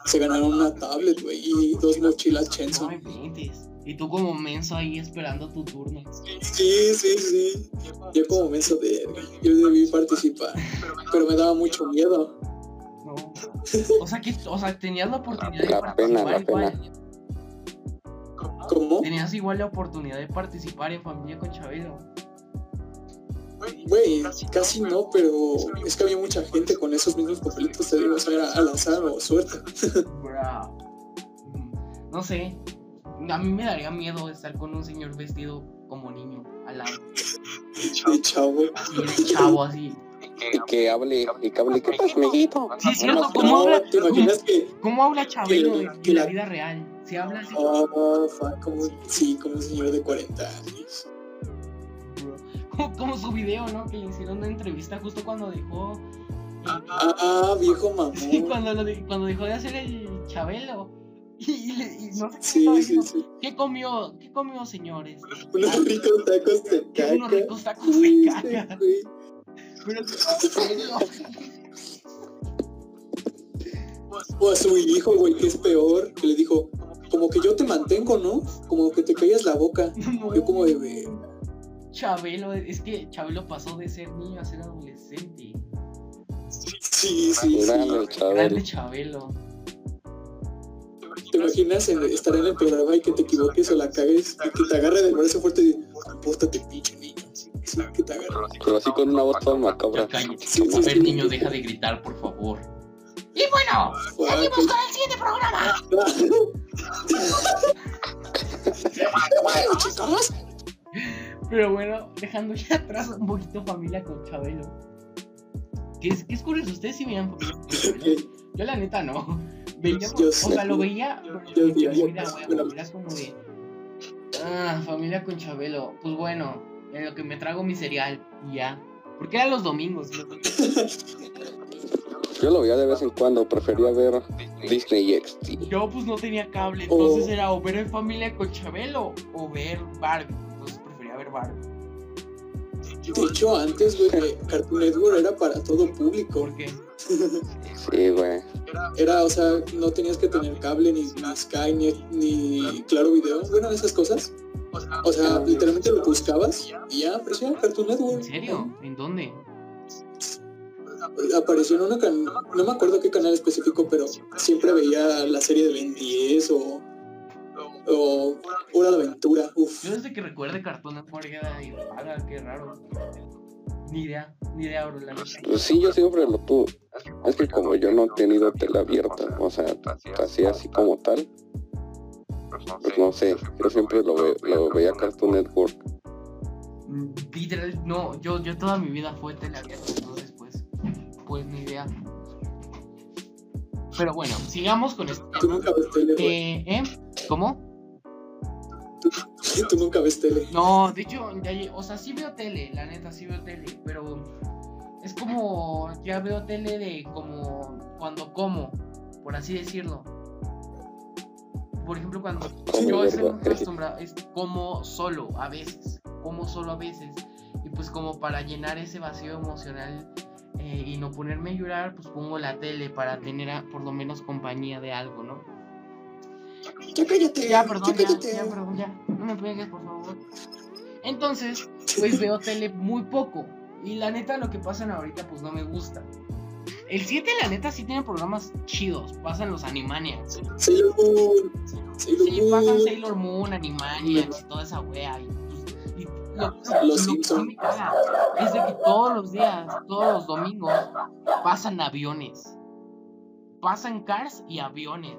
Se ganaron una tablet, güey, y dos mochilas Chenson.
Y tú como menso ahí esperando tu turno.
Sí, sí, sí. Yo como menso de... Yo debí participar, pero me daba mucho miedo.
No. O sea que, o sea, tenías la oportunidad de
La
participar
pena, la
igual.
¿Cómo?
Tenías igual la oportunidad de participar en familia con Chabelo.
Güey, casi no, pero es que había mucha gente con esos mismos papelitos, te digo, o sea, era al azar o suerte.
Mm, No sé. A mí me daría miedo estar con un señor vestido como niño al lado.
De chavo.
Así de chavo, así.
Y que hable, y que hable, ¿qué pasa, amiguito?
Sí, es cierto.
No,
¿Cómo habla,
¿te imaginas que
cómo habla Chabelo en la vida real? Se habla así.
Fuck, como, sí, como un señor de 40 años.
Como, como su video, ¿no? Que le hicieron una entrevista justo cuando dejó. eh,
Ah, viejo mamón.
Sí, cuando, lo de- cuando dejó de hacer el Chabelo. Y, y le- y no sé qué
Sí, sí.
¿Qué comió? ¿Qué comió, señores?
Unos ricos tacos de caca.
Unos ricos tacos de caca. Pero
O a su hijo, güey, que es peor, que le dijo, como que yo te mantengo, ¿no? Como que te callas la boca.
no,
Yo como de.
Chabelo, es que Chabelo pasó de ser niño a ser adolescente.
sí, sí, sí.
Grande
Grande
Chabelo.
Chabelo.
¿Te imaginas en- estar en el programa y que te equivoques o la cagues y que te agarre del brazo fuerte y diga, compórtate, pinche niño? Sí, que te agarre.
Pero así con una voz toda macabra.
Sí, sí,
A ver,
sí.
niño, deja de gritar, por favor. Y bueno, seguimos con el siguiente programa.
chicos.
Pero bueno, dejando ya atrás un poquito familia con Chabelo. ¿Qué es, qué es curioso? ¿Ustedes sí veían familia con Chabelo? Yo la neta no. Veía,
Yo
o sea, lo veía, pero
Yo yo- bueno.
era como de... Ah, familia con Chabelo. Pues bueno, en lo que me trago mi cereal y ya. Porque eran los domingos. los domingos.
Yo lo veía de vez en cuando, prefería ver Disney XD.
Yo pues no tenía cable, entonces
Oh.
era o ver en familia con Chabelo o ver Barbie.
De hecho, antes, güey, que Cartoon Network era para todo público.
¿Por qué?
Sí, güey.
era, o sea, no tenías que tener cable, ni, ni Sky, ni, ni Claro Video, bueno, esas cosas. O sea, literalmente lo buscabas y ya aparecía Cartoon Network.
¿En serio? ¿En dónde?
Apareció en una can... no me acuerdo qué canal específico, pero siempre veía la serie de Ben 10 o o Hora de Aventura. Uf.
Yo desde que recuerde Cartoon Network era y haga, qué raro. Ni idea, ni idea, bro, la.
Pues sí, yo siempre lo tuve. Es que como yo no he tenido tele abierta, o sea, así así como tal, pues no sé, yo siempre lo, ve- lo veía Cartoon Network.
Literal, no, yo, yo toda mi vida fue teleabierta, entonces pues, pues ni idea. Pero bueno, sigamos con esto.
Tú nunca ves tele.
Eh, ¿eh? ¿Cómo?
Tú nunca ves tele.
No, de hecho, ya o sea, sí veo tele, la neta, sí veo tele, pero es como, ya veo tele de como cuando como, por así decirlo. Por ejemplo, cuando
Como
yo estoy acostumbrado, es como solo a veces, como solo a veces, y pues como para llenar ese vacío emocional eh, y no ponerme a llorar, pues pongo la tele para tener a- por lo menos compañía de algo, ¿no?
Ya cállate.
Ya, perdón, ya,
cállate.
ya, perdón, ya. No me pegues, por favor. Entonces, pues veo tele muy poco. Y la neta, lo que pasan ahorita, pues no me gusta. El 7, la neta, sí tiene programas chidos. Pasan los Animaniacs.
Sailor Moon. Sailor
Sí,
Moon.
pasan Sailor Moon, Animaniacs y toda esa wea. Y, pues, y lo, lo-
Los
lo que me caga es de que todos los días, todos los domingos, pasan aviones. Pasan cars y aviones.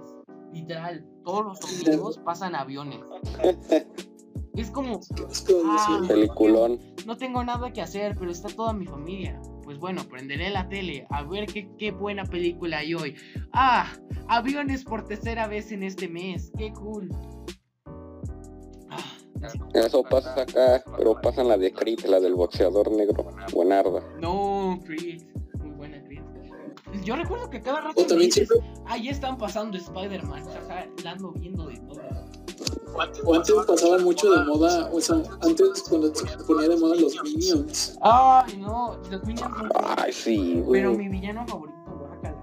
Literal, todos los domingos pasan aviones. Es como, Ah.
Peliculón.
no tengo nada que hacer, pero está toda mi familia. Pues bueno, prenderé la tele a ver qué, qué buena película hay hoy. Ah, aviones por tercera vez en este mes. Qué cool. Ah, es-
Eso pasa acá, pero pasan la de Creed, la del boxeador negro. Buenarda.
no, Creed. Yo recuerdo que cada rato
O
me
también
dices, ahí están pasando Spider-Man. La ando viendo de todo.
o antes pasaban mucho de moda, o sea, antes cuando se ponía de moda los Minions.
Ay, no, los Minions son
Ay, sí, güey.
Pero mi villano favorito, guácala.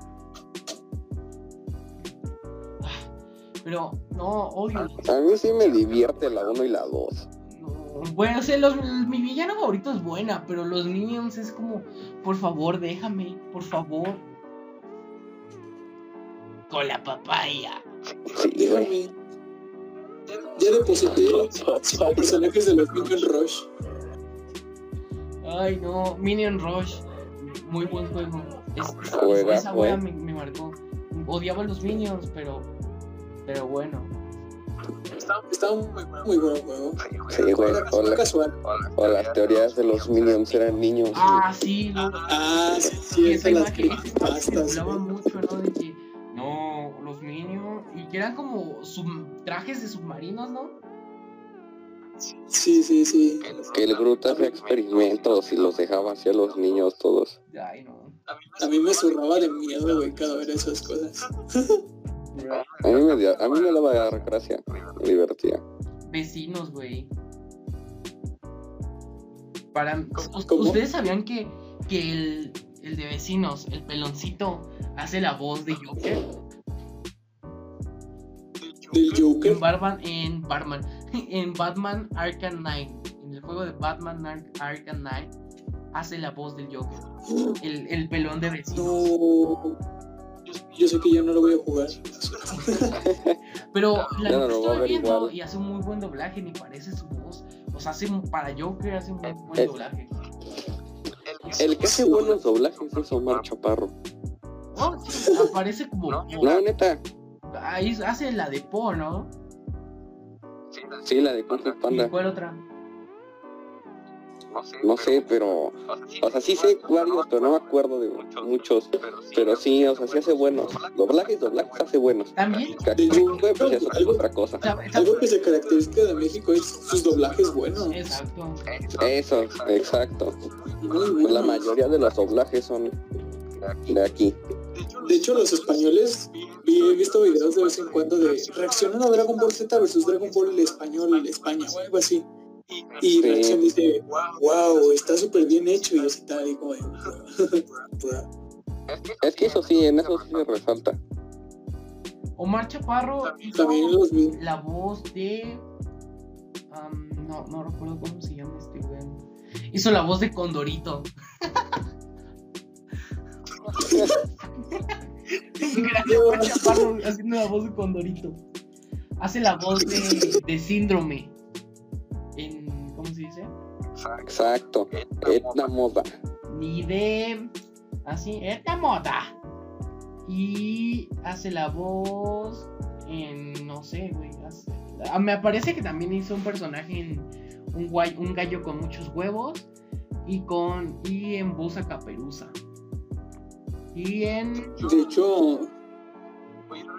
Pero, no, odio.
A mí sí me divierte la 1 y la 2.
no. Bueno, o sea, los- mi villano favorito es buena, pero los Minions es como, por favor, déjame, por favor. Con la papaya.
Sí, güey.
Déjame. Ya deposité cinco personajes de los Minion Rush.
Ay, no, Minion Rush. Muy buen juego. Es-
Juega,
esa wea me, me marcó. Odiaba a los Minions, pero, pero bueno.
Estaba muy, muy buen juego.
Sí, güey. O, la-
casual.
o las teorías de los Minions eran niños.
Ah, sí.
Ah, sí, sí,
Y
esa
esa
las
imagen,
pastas.
circulaba mucho, ¿no? De que, que eran como sub- trajes de submarinos, ¿no?
Sí, sí, sí.
Que el Groot hacía experimentos y los dejaba hacia los niños todos.
Ay, no.
A mí me zurraba de miedo, güey, cada ver esas cosas.
A mí me, a mí me daba gracia, me divertía.
Vecinos, güey. Para, ¿us-
¿Cómo?
¿Ustedes sabían que, que el, el de vecinos, el peloncito, hace la voz de Joker?
Del Joker.
En Batman, en Batman, en Batman Arkham Knight, en el juego de Batman Ar- Arkham Knight, hace la voz del Joker, el, el pelón de vecinos.
No. Yo sé que ya no lo voy a jugar.
Pero la
no a
estoy viendo
igual.
y hace un muy buen doblaje, ni parece su voz. O sea, hace, para Joker hace un muy buen
Es-
doblaje.
El que hace buenos doblajes es Omar Chaparro.
Oh, sí, aparece como.
No, neta.
Ahí hace la de Po, ¿no?
Sí, la de Fu
¿Y
Panda.
cuál otra?
No sé, pero. O sea, sí sé varios, pero no me acuerdo de muchos. Pero sí, o sea, sí hace buenos. Doblajes, doblajes hace buenos.
También.
Pues ya es otra cosa.
¿sabe- sabe-
Algo que se caracteriza de México es sus doblajes buenos.
Exacto.
Eso, exacto. Pues la mayoría de los doblajes son de aquí.
De hecho, los españoles, vi- he visto videos de vez en cuando de reaccionan a Dragon Ball Z versus Dragon Ball el español España o algo así. Y
Sí.
reacción dice, wow, está súper bien hecho y así tal, y como.
Es que eso sí, en eso sí se resalta.
Omar Chaparro hizo
También los vi.
la voz de. no, no recuerdo cómo se llama este güey. Hizo la voz de Condorito. Gracias, Omar Chaparro haciendo la voz de Condorito. Hace la voz de, de Síndrome. En. ¿Cómo se dice?
Exacto. Etna Moda.
Ni de. Así, esta moda. Y hace la voz en. No sé, güey. hace- ah, me parece que también hizo un personaje en un, guay- un gallo con muchos huevos. Y con. Y en Busa Caperuza. Y en.
De hecho,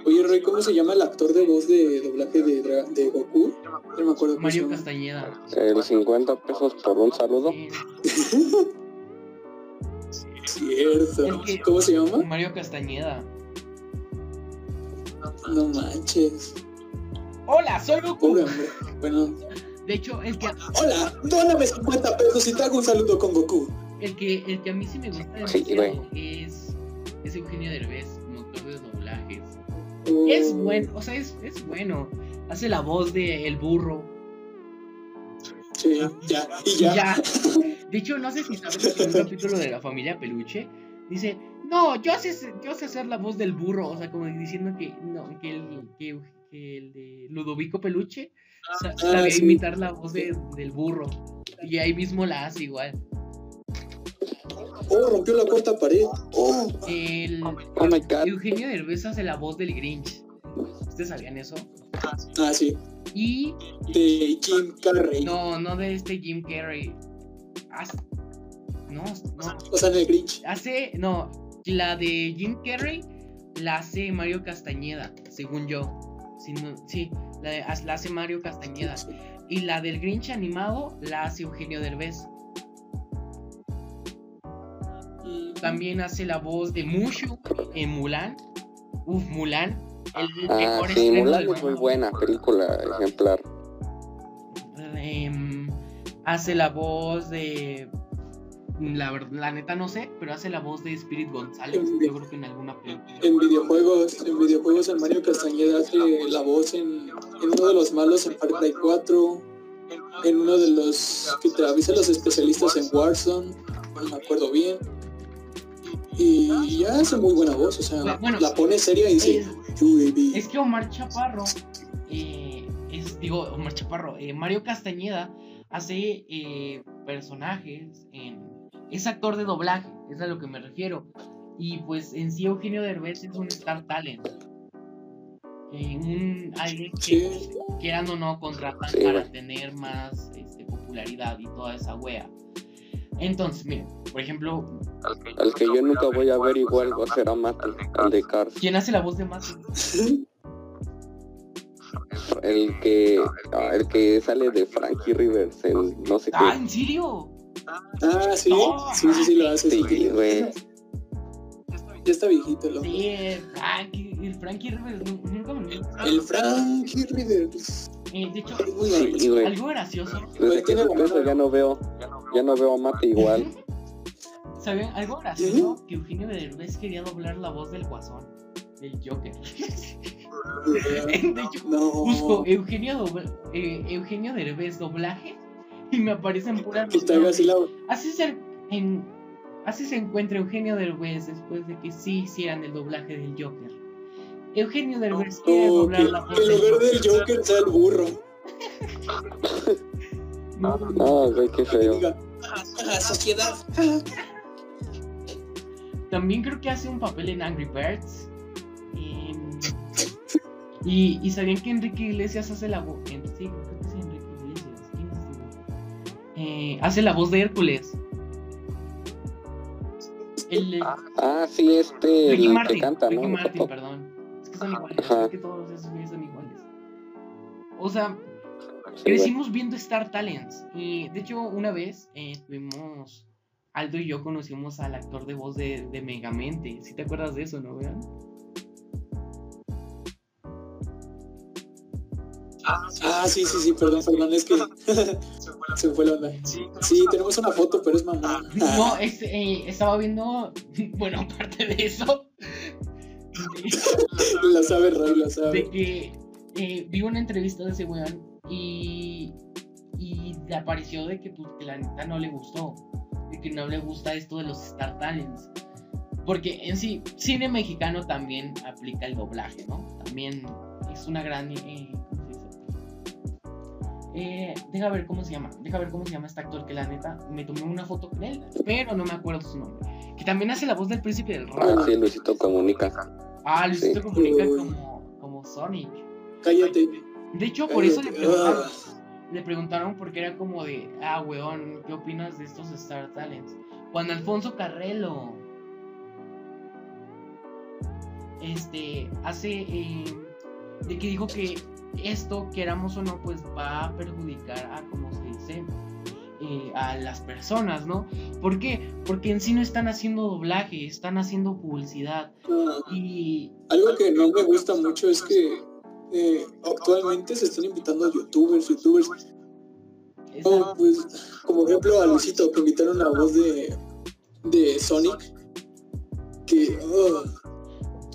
oye, Roy, ¿cómo se llama el actor de voz de doblaje de, Goku? No me acuerdo
Mario. Castañeda.
El 50 pesos por un saludo.
Cierto.
Que-
¿Cómo se llama?
Mario Castañeda.
No manches.
Hola, soy Goku.
Pobre hombre. Bueno,
De hecho, el que,
hola, dóname 50 pesos y te hago un saludo con Goku.
el que, el que a mí sí me gusta
Sí,
es, es Eugenio Derbez, como actor de doblajes.
Oh,
Es bueno, o sea, es, es bueno. Hace la voz de El Burro.
Sí, ya, y ya.
ya. De hecho, no sé si sabes que en un capítulo de la familia Peluche dice, no, yo sé, yo sé hacer la voz del burro. O sea, como diciendo que, no, que, el, que, que el de Ludovico Peluche
Ah,
sabía
sí.
imitar la voz de- del burro. Y ahí mismo la hace igual.
Oh, rompió la cuarta pared. Oh,
El,
Oh my god.
Eugenio Derbez hace la voz del Grinch. ¿Ustedes sabían eso?
ah, sí.
Y
De Jim Carrey.
no, no de este Jim Carrey. Hace- no, no.
O sea, el Grinch.
Hace, no, la de Jim Carrey la hace Mario Castañeda, según yo. No- sí, la, de- la hace Mario Castañeda. Y la del Grinch animado la hace Eugenio Derbez. También hace la voz de Mushu en Mulan. Uf, Mulan. El
Ah,
mejor
sí, Mulan es muy buena película ejemplar.
Em, hace la voz de. La, la neta no sé, pero hace la voz de Spirit González. Yo creo que en alguna película.
En videojuegos, en videojuegos el Mario Castañeda hace la voz en, en uno de los malos en Far Cry 4, en uno de los que te avisan los especialistas en Warzone, no me acuerdo bien. Y ya hace muy buena voz, o sea,
Bueno,
la pone seria y dice,
es- que Omar Chaparro, eh, es, digo, Omar Chaparro, eh, Mario Castañeda hace eh, personajes en... Es actor de doblaje, es a lo que me refiero. Y pues en sí Eugenio Derbez es un Star Talent. Eh, un, alguien que,
Sí.
quieran o no, contratan
Sí,
para tener más este, popularidad y toda esa wea. Entonces, miren, por ejemplo,
El que yo nunca voy a ver igual va a ser a Mate, el de Cars.
¿quién hace la voz de Matthew?
El que, ah, el que sale de Frankie Rivers, el no sé
¡Ah,
qué.
en serio!
Ah, sí,
No,
sí, sí, sí, lo hace.
Sí, güey.
Ya está viejito, loco.
Sí, el Frankie, el Frankie Rivers, nu- nunca me olvidé.
El Frankie Rivers.
Eh, de hecho,
Sí,
algo gracioso.
Desde que eso ya no veo, ya no veo a Mate igual.
¿Saben? Algo gracioso que Eugenio Derbez quería doblar la voz del Guasón, del Joker. de hecho,
No.
busco Eugenio, eh, Eugenio Derbez doblaje y me aparecen puras
así la...
Así se, en, así se encuentra Eugenio Derbez después de que sí hicieran el doblaje del Joker. Eugenio Derbez quiere
No,
doblar
que,
la voz del
lugar del Joker sea el burro.
No,
No, güey, qué
Que
feo.
diga, "Ah, ah, sociedad.
También creo que hace un papel en Angry Birds. Y, y sabían que Enrique Iglesias hace la voz. Sí, creo que es Enrique Iglesias. ¿Quién es este? Eh, hace la voz de Hércules. El,
Ah, sí, este,
Ricky
el
Martin.
que canta,
Ricky
¿no?
Martin, perdón. Es que son iguales. Es que todos esos güeyes son iguales. O sea, crecimos viendo Star Talents. Y de hecho, una vez eh, estuvimos. Aldo y yo conocimos al actor de voz de, de Megamente. Si te acuerdas de eso, ¿no, vean?
Ah, sí, sí, sí, perdón, perdón, es que se fue la onda. Sí, tenemos una foto, pero es mamá.
No, es, eh, estaba viendo, bueno, aparte de eso,
la sabe Roy, la sabe.
de que eh, vi una entrevista de ese weón y, y le apareció de que, pues, que la neta no le gustó, de que no le gusta esto de los Star Talents. Porque en sí, cine mexicano también aplica el doblaje, ¿no? También es una gran... eh, ¿cómo se dice? Eh, deja ver cómo se llama, deja ver cómo se llama este actor que la neta me tomé una foto con él, pero no me acuerdo su nombre. Que también hace la voz del príncipe del
Ah,
rap.
sí, Luisito comunica.
Ah, Luisito
Sí.
comunica como, como Sonic.
Cállate.
De hecho, por eso le preguntaron,
Ah,
le preguntaron porque era como de, ah, weón, ¿qué opinas de estos Star Talents? Cuando Alfonso Carrelo este hace eh, de que dijo que esto, queramos o no, pues va a perjudicar a, como se dice, eh, a las personas, ¿no? ¿Por qué? Porque en sí no están haciendo doblaje, están haciendo publicidad.
ah.
Y
Algo que no me gusta mucho es que eh, actualmente se están invitando a youtubers, youtubers. Oh, pues, como por ejemplo a Luisito, que invitaron la voz de, de Sonic. Que, oh,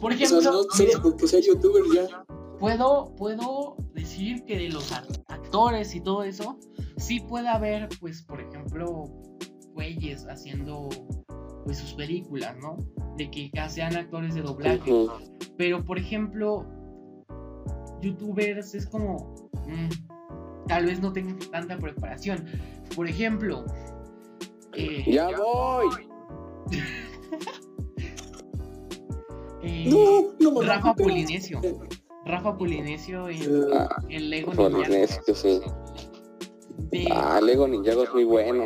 por
o sea, no solo porque sea youtuber ya.
puedo, puedo decir que de los act- actores y todo eso, sí puede haber, pues, por ejemplo, güeyes haciendo pues sus películas, ¿no? De que ya sean actores de doblaje. Pero, por ejemplo, youtubers es como. mm, tal vez no tengan tanta preparación. Por ejemplo. eh,
Ya voy.
eh,
No, no
Rafa. Polinesio. Rafa Polinesio en,
Ah,
en Lego Ninjago.
Polinesio, sí.
De-
Ah, Lego Ninjago es muy bueno.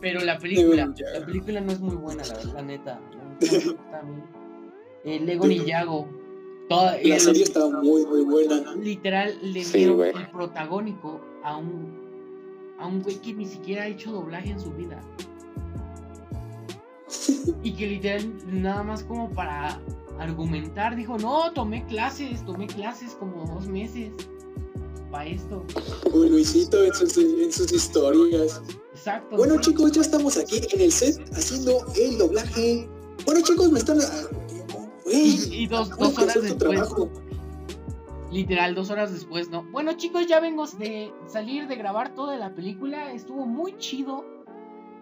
Pero la película, la película no es muy buena, la, la neta. La neta a mí. El Lego Ninjago. Toda,
La serie está muy, muy buena.
literal le
Sí,
dieron el protagónico a un a un güey que ni siquiera ha hecho doblaje en su vida. y que literal nada más como para argumentar dijo, "No, tomé clases, tomé clases como dos meses para esto."
Uy, Luisito en sus, en sus historias.
Exacto.
Bueno chicos, ya estamos aquí en el set haciendo el doblaje. Bueno chicos, me están...
Y, dos, dos horas después,
trabajo.
literal, dos horas después, ¿no? Bueno, chicos, ya vengo de salir de grabar toda la película. Estuvo muy chido.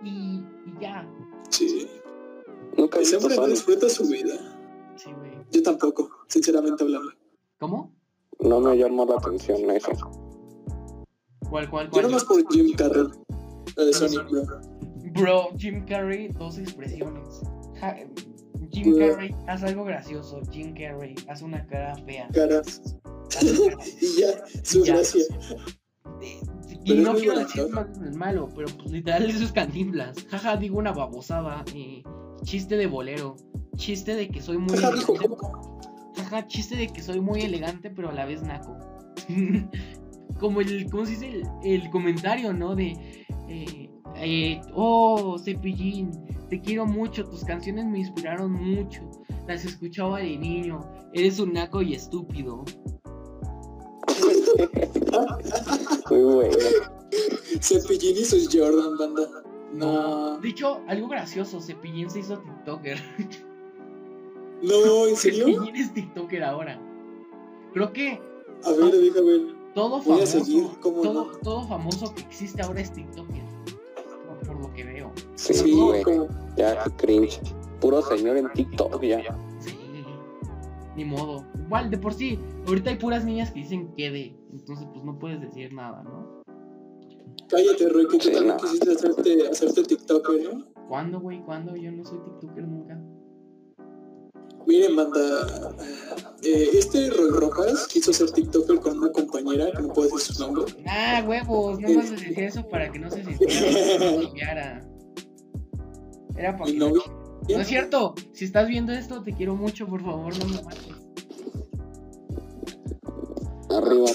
Y, y ya.
Sí.
Nunca
hombre no disfruta su vida.
Sí, güey.
Yo tampoco, sinceramente hablando.
¿Cómo?
No me llamó la atención eso.
¿Cuál, cuál,
Yo
cuál?
nomás por Jim Carrey. Sonic, bro.
Bro, Jim Carrey, dos expresiones. Ja- Jim. Carrey, haz algo gracioso. Jim Carrey, haz una cara fea. Cara-
Y ya, su
Ya.
gracia.
Eh, Y
es
no quiero decir del malo, pero pues literal eso es cantinflas. Jaja, digo una babosada. eh, chiste de bolero. Chiste de que soy muy
Jaja,
elegante.
¿cómo?
Jaja, chiste de que soy muy elegante, pero a la vez naco. Como el, ¿cómo se dice? El, el comentario, ¿no? De, eh, eh, oh, Cepillín, te quiero mucho, tus canciones me inspiraron mucho. Las escuchaba de niño. Eres un naco y estúpido.
Muy bueno.
Cepillín y sus Jordan, banda. No.
De hecho, algo gracioso, Cepillín se hizo TikToker.
No, ¿en serio?
Cepillín es TikToker ahora. Creo que
A ver, déjame ver.
todo
Voy a
famoso,
seguir, ¿cómo
todo,
no?
todo famoso que existe ahora es TikToker.
Sí,
Sí,
güey.
como.
Ya, qué cringe. Puro señor en TikTok ya.
Sí. Ni modo. Igual, de por sí, ahorita hay puras niñas que dicen que de. Entonces, pues no puedes decir nada, ¿no?
Cállate, Roy, que tú
Sí,
también
no.
quisiste hacerte, hacerte TikToker, ¿eh?
¿Cuándo, güey? ¿Cuándo? Yo no soy TikToker nunca.
Miren, banda. eh, este Roy Rojas quiso ser TikToker con una compañera, que no puedo decir su nombre.
Ah, huevos, no vas a decir eso para que no se sintiera. Era para
Mi
que
novio.
No es cierto. Si estás viendo esto, te quiero mucho, por favor, no me mates.
Arriba.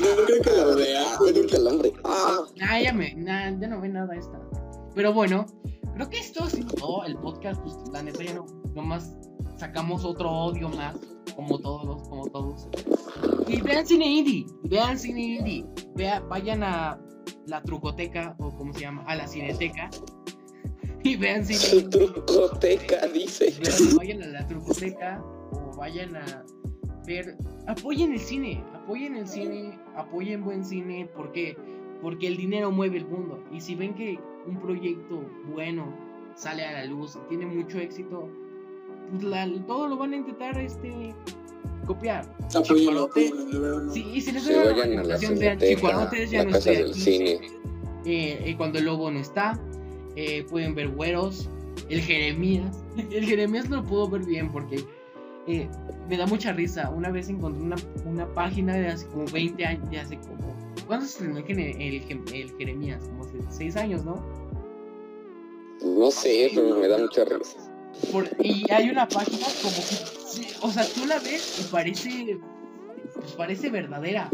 No, no creo que la vea.
Bueno, que el hombre. Ah.
Nah, ya me, nah, ya no ve nada esta. Pero bueno, creo que esto ha sido todo el podcast. Pues la neta ya no, nomás sacamos otro odio más, como todos, como todos. Y vean cine indie, vean cine indie, vea, vayan a la trucoteca, o como se llama, a la cineteca, y vean cine indie.
Trucoteca, dice.
Vayan a la trucoteca, o vayan a ver, apoyen el cine, apoyen el cine, apoyen buen cine, ¿por qué? Porque el dinero mueve el mundo, y si ven que un proyecto bueno sale a la luz, tiene mucho éxito, pues la- todo lo van a intentar este copiar.
Apóyenlo.
Sí, y si les doy
la
recomendación, vean Chicuarotes, ya
la
no
casa
estoy
del
aquí.
cine.
Eh, eh, cuando el lobo no está, eh, pueden ver güeros, el Jeremías. El Jeremías no lo puedo ver bien porque eh, me da mucha risa. Una vez encontré una, una página de hace como 20 años, de hace como. ¿Cuándo se estrenó el, Jeremías? Como hace 6 años, ¿no?
No sé, pero me da mucha risa.
Por- y hay una página como que, o sea, tú la ves y parece, pues parece verdadera,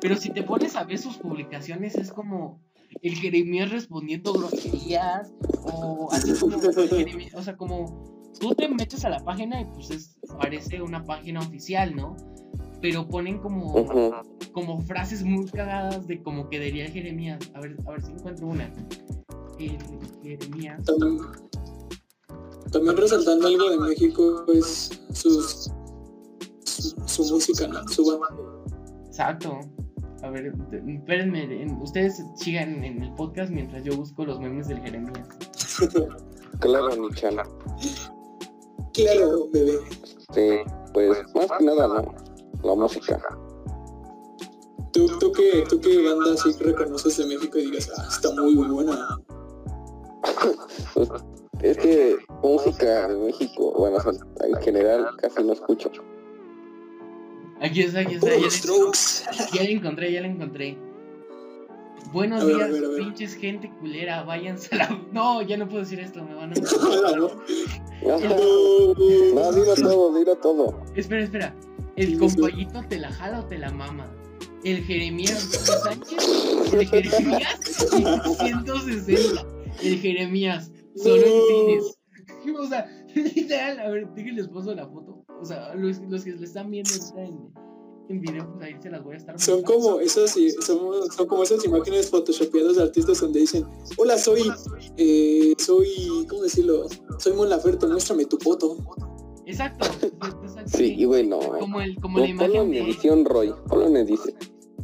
pero si te pones a ver sus publicaciones es como el Jeremías respondiendo groserías o así como, el Jeremías- o sea, como tú te metes a la página y pues es, parece una página oficial, ¿no? Pero ponen como, como frases muy cagadas de como que diría Jeremías. A ver, a ver si encuentro una. El Jeremías.
También, también resaltando algo de México es sus, su, su música, ¿no? Su banda.
Exacto. A ver, espérenme, en- ustedes sigan en el podcast mientras yo busco los memes del Jeremías.
Claro, Nichan.
claro, bebé.
Este, pues más que nada, ¿no? La música.
¿Tú, tú, qué, ¿Tú qué banda así reconoces de México y digas, ah, está muy buena?
Es que música de México, bueno, en general casi no escucho.
Aquí está, aquí está, ya,
los
la-
Strokes.
ya la encontré, ya la encontré. Buenos
A ver, a
días,
ver, a ver.
pinches gente culera, váyanse a la... No, ya no puedo decir esto, me van a...
¿no? No,
dilo todo, dilo todo.
Espera, espera. El compayito te la jala o te la mama. El Jeremías Sánchez. El Jeremías 160. El Jeremías. Solo en cines. O sea, literal, a ver, déjenles paso la foto. O sea, los, los que le están viendo ahorita en, en video, pues ahí se las voy a estar
Son
mostrando.
como esas, son, son como esas imágenes photoshopeadas de artistas donde dicen, hola, soy, eh, soy, ¿cómo decirlo? Soy Mon Laferte, muéstrame tu foto.
Exacto. exacto,
Sí, y bueno,
Como, el, como la
Pon- ponlo
imagen
en
de.
edición, Roy. Ponlo en edición.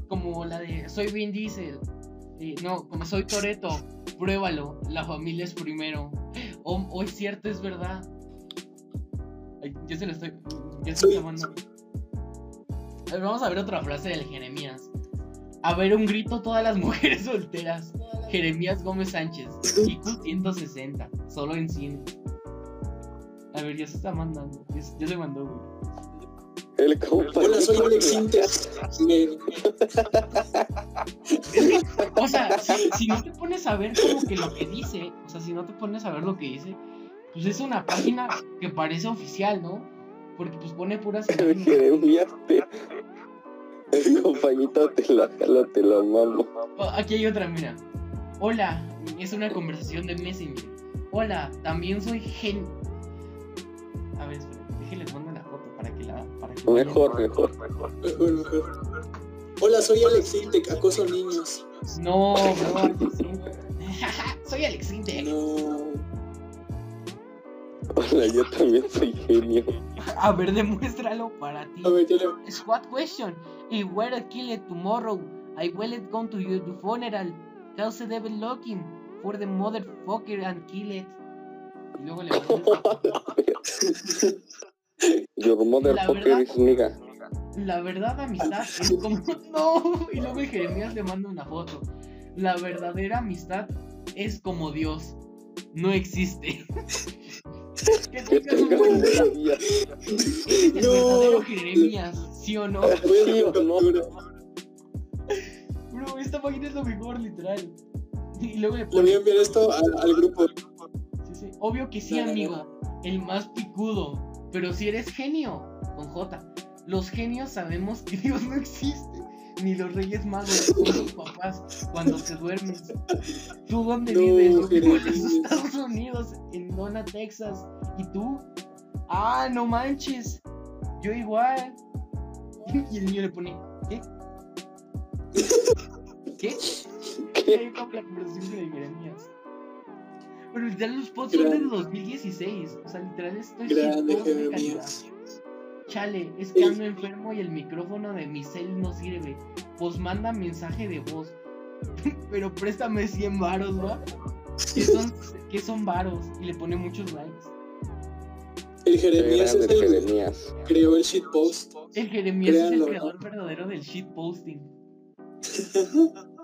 como la de soy Vin Diesel. Eh, no, como soy Toreto, pruébalo, la familia es primero. O, o es cierto, es verdad. Ay, yo se lo estoy. Llamando. A ver, vamos a ver otra frase del Jeremías. A ver, un grito todas las mujeres solteras. Jeremías Gómez Sánchez, IQ 160, solo en cine. A ver, ya se está mandando. Ya, se- ya se mandó, güey.
El compa.
Hola, soy Alex
O sea, si, si no te pones a ver como que lo que dice, o sea, si no te pones a ver lo que dice, pues es una página que parece oficial, ¿no? Porque pues pone puras
El compañito te lo jalo, te lo mamo.
Oh, aquí hay otra, mira. Hola, es una conversación de Messenger. Hola, también soy gen. A ver, espera, déjenles mando la foto para que la. Para que vayan.
Mejor, mejor.
Mejor, mejor. Hola, soy Alex Intec, acoso niños.
No, Intec. soy Alex Intec.
No.
Hola, yo también soy genio.
A ver, demuéstralo para ti.
A ver, ya le...
Squad question. If we're to kill it tomorrow, I will it come to your funeral. Tell the devil looking for the motherfucker and kill it. Y luego le
Your motherfucker is nigga.
La verdad, amistad es como. No. Y luego Jeremías le manda una foto. La verdadera amistad es como Dios. No existe. que tengas un buen día. Eres
No.
verdadero Jeremías, ¿sí o no?
Sí o no.
Bro, esta página es lo mejor, literal. Y luego le
Le voy a enviar esto al, al grupo.
Sí, sí. Obvio que sí,
No, no, no.
amigo. El más picudo. Pero si eres genio, con J. Los genios sabemos que Dios no existe. Ni los reyes magos son tus papás cuando te duermes. ¿Tú dónde
No,
vives? En. Estados Unidos, en Dona, Texas. ¿Y tú? Ah, no manches. Yo igual. Y el niño le pone, ¿qué? ¿Qué?
¿Qué?
Pero literal los posts son de
Grande.
2016. O sea, literal estoy
Grande
Chale, es que ando enfermo y el micrófono de mi cel no sirve. Pues manda mensaje de voz. Pero préstame 100 varos, ¿va? ¿Qué son, ¿Qué son varos? Y le pone muchos likes.
El Jeremías es el
Jeremías.
creó el shitpost.
El Jeremías es el creador verdadero del shitposting.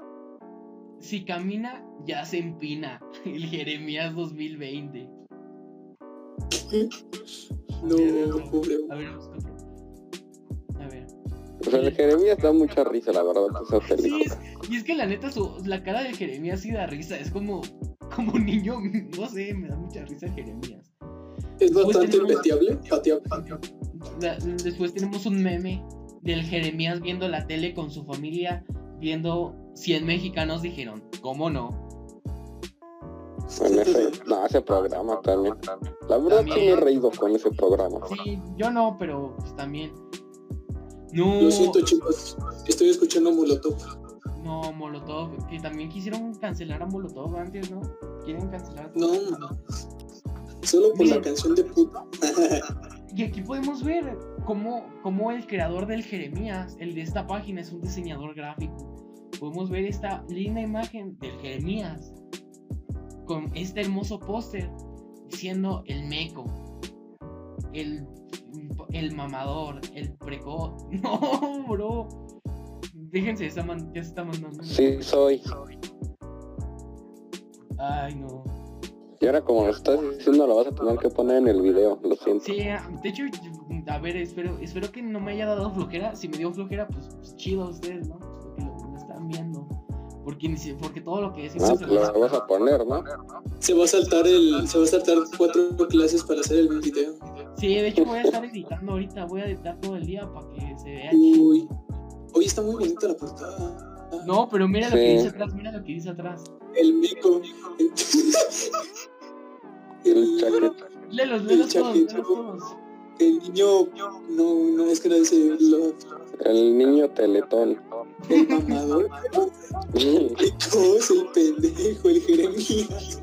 Si camina, ya se empina. El Jeremías 2020.
No, pobre.
A ver. A ver.
O sea, el Jeremías da mucha risa, la verdad, esa
Sí, es- y es que la neta, su, la cara de Jeremías sí da risa. Es como, como un niño, no sé, me da mucha risa Jeremías.
Es bastante.
La- después tenemos un meme del Jeremías viendo la tele con su familia, viendo 100 mexicanos dijeron, ¿cómo no?
En ese, no, ese programa también. La verdad sí me he reído con ese programa.
Sí, yo no, pero pues también. No,
Lo siento, chicos. Estoy escuchando Molotov.
no, Molotov, que también quisieron cancelar a Molotov antes, ¿no? Quieren cancelar a
No,
todos.
no. Solo por la canción de puta.
Y aquí podemos ver cómo, cómo el creador del Jeremías, el de esta página, es un diseñador gráfico. Podemos ver esta linda imagen del Jeremías con este hermoso póster diciendo el meco, el, el mamador, el precoz. No, bro. Déjense, man- ya se está mandando.
Sí, soy.
Ay, no.
Y ahora como lo estás diciendo, lo vas a tener que poner en el video, lo siento.
Sí, ah, de hecho, a ver, espero, espero que no me haya dado flojera. Si me dio flojera, pues, pues chido a ustedes, ¿no? Porque, porque todo lo que decimos
No,
se lo-
vas a poner, ¿no?
Se va a saltar el. Se va a saltar cuatro clases para hacer el video.
Sí, de hecho voy a estar editando ahorita, voy a editar todo el día para que se vea.
Uy. Hoy está muy bonita la portada.
No, pero mira lo que
Sí.
dice atrás, mira lo que dice atrás.
El mico.
El chaqueta.
Léelos,
El
léelos todos,
el niño. No, no, es que no dice
El niño teletón.
El mamador. No, es el pendejo, el Jeremías.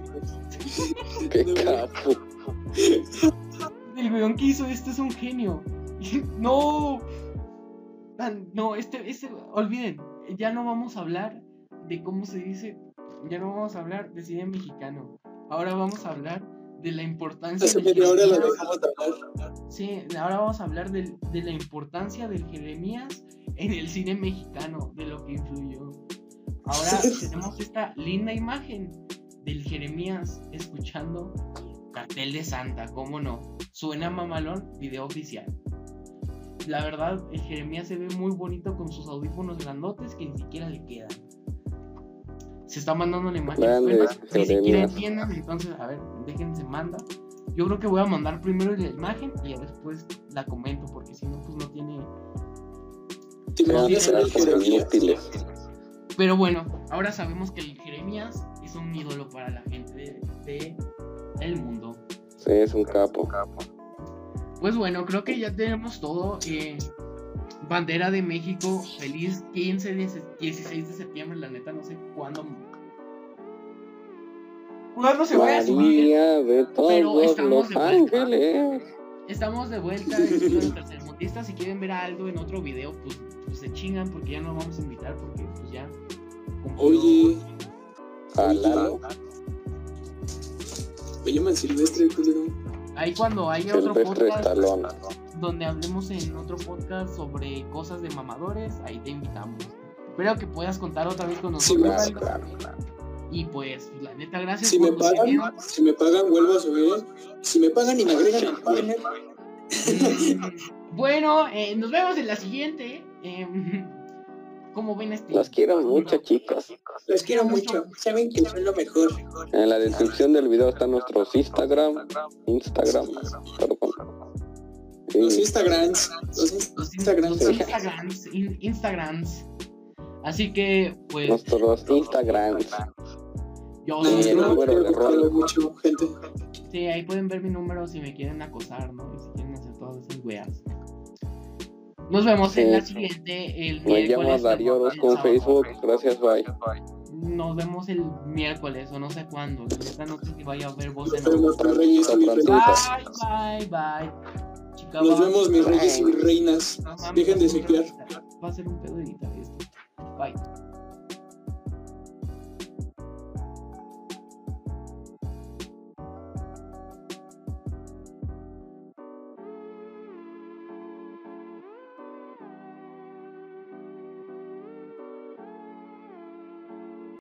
Qué
No.
capo.
El weón que hizo esto es un genio. no. No, este, este, olviden, ya no vamos a hablar de cómo se dice, ya no vamos a hablar de cine mexicano. Ahora vamos a hablar de la importancia
Hace
del
media hora lo
Jeremías.
dejamos de hablar.
Sí, ahora vamos a hablar del- de, la importancia del Jeremías en el cine mexicano, de lo que influyó. Ahora tenemos esta linda imagen del Jeremías escuchando Cartel de Santa, ¿cómo no? Suena mamalón, video oficial. La verdad, el Jeremías se ve muy bonito con sus audífonos grandotes que ni siquiera le quedan. Se está mandando la imagen.
Grande
Bueno, ni siquiera entiendan, entonces, a ver, déjense manda. Yo creo que voy a mandar primero la imagen y después la comento, porque si no, pues no tiene.
¿Te
Se van a
imaginas ser
quedar
el
como
Jeremías?
inútiles.
Pero bueno, ahora sabemos que el Jeremías es un ídolo para la gente de, de el mundo.
Sí, es un capo.
Pues bueno, creo que ya tenemos todo. eh, Bandera de México, feliz 15, 16 de septiembre, la neta no sé cuándo. ¿Cuándo se vaya a subir?
Todos
estamos de vuelta.
ángeles.
Estamos de vuelta en los tercermundistas. Si quieren ver algo en otro video, pues, pues se chingan porque ya no vamos a invitar porque pues ya.
Oye,
Jalalo.
me llaman Silvestre, culero.
Ahí cuando haya otro
Silvestre
podcast
Stallone.
Donde hablemos en otro podcast sobre cosas de mamadores, ahí te invitamos. Espero que puedas contar otra vez con
Sí,
nosotros.
Claro,
algo.
claro.
Y pues, la neta, gracias
Si me
por dinero.
pagan, si me pagan, vuelvo a subir. Si me pagan y me agregan al
bueno, eh, nos vemos en la siguiente. Eh, ¿Cómo ven este?
Los quiero mucho, chicos.
los quiero mucho. Saben que son lo mejor.
En la descripción del video están nuestros Instagram. Instagram, perdón.
Los Instagrams. Los ins-
Los in-
Instagrams.
los Instagrams. in- Instagrams. Así que, pues,
nuestros Instagrams.
yo
Sí,
no
número de rol.
mucho, gente.
Sí, ahí pueden ver mi número si me quieren acosar, ¿no? Y si quieren hacer todas esas weas. Nos vemos en la siguiente, el
Me llamo
miércoles.
Darío
o
2
el
con
sábado.
Facebook. Gracias, bye.
Nos vemos el miércoles o no sé cuándo. La neta no sé si vaya a haber voz en. Bye, bye, bye. Chica,
Nos vemos, mis reyes y mis reinas. Dejen de
va a ser un
sequear.
Va a ser un pedo editar esto. Bye.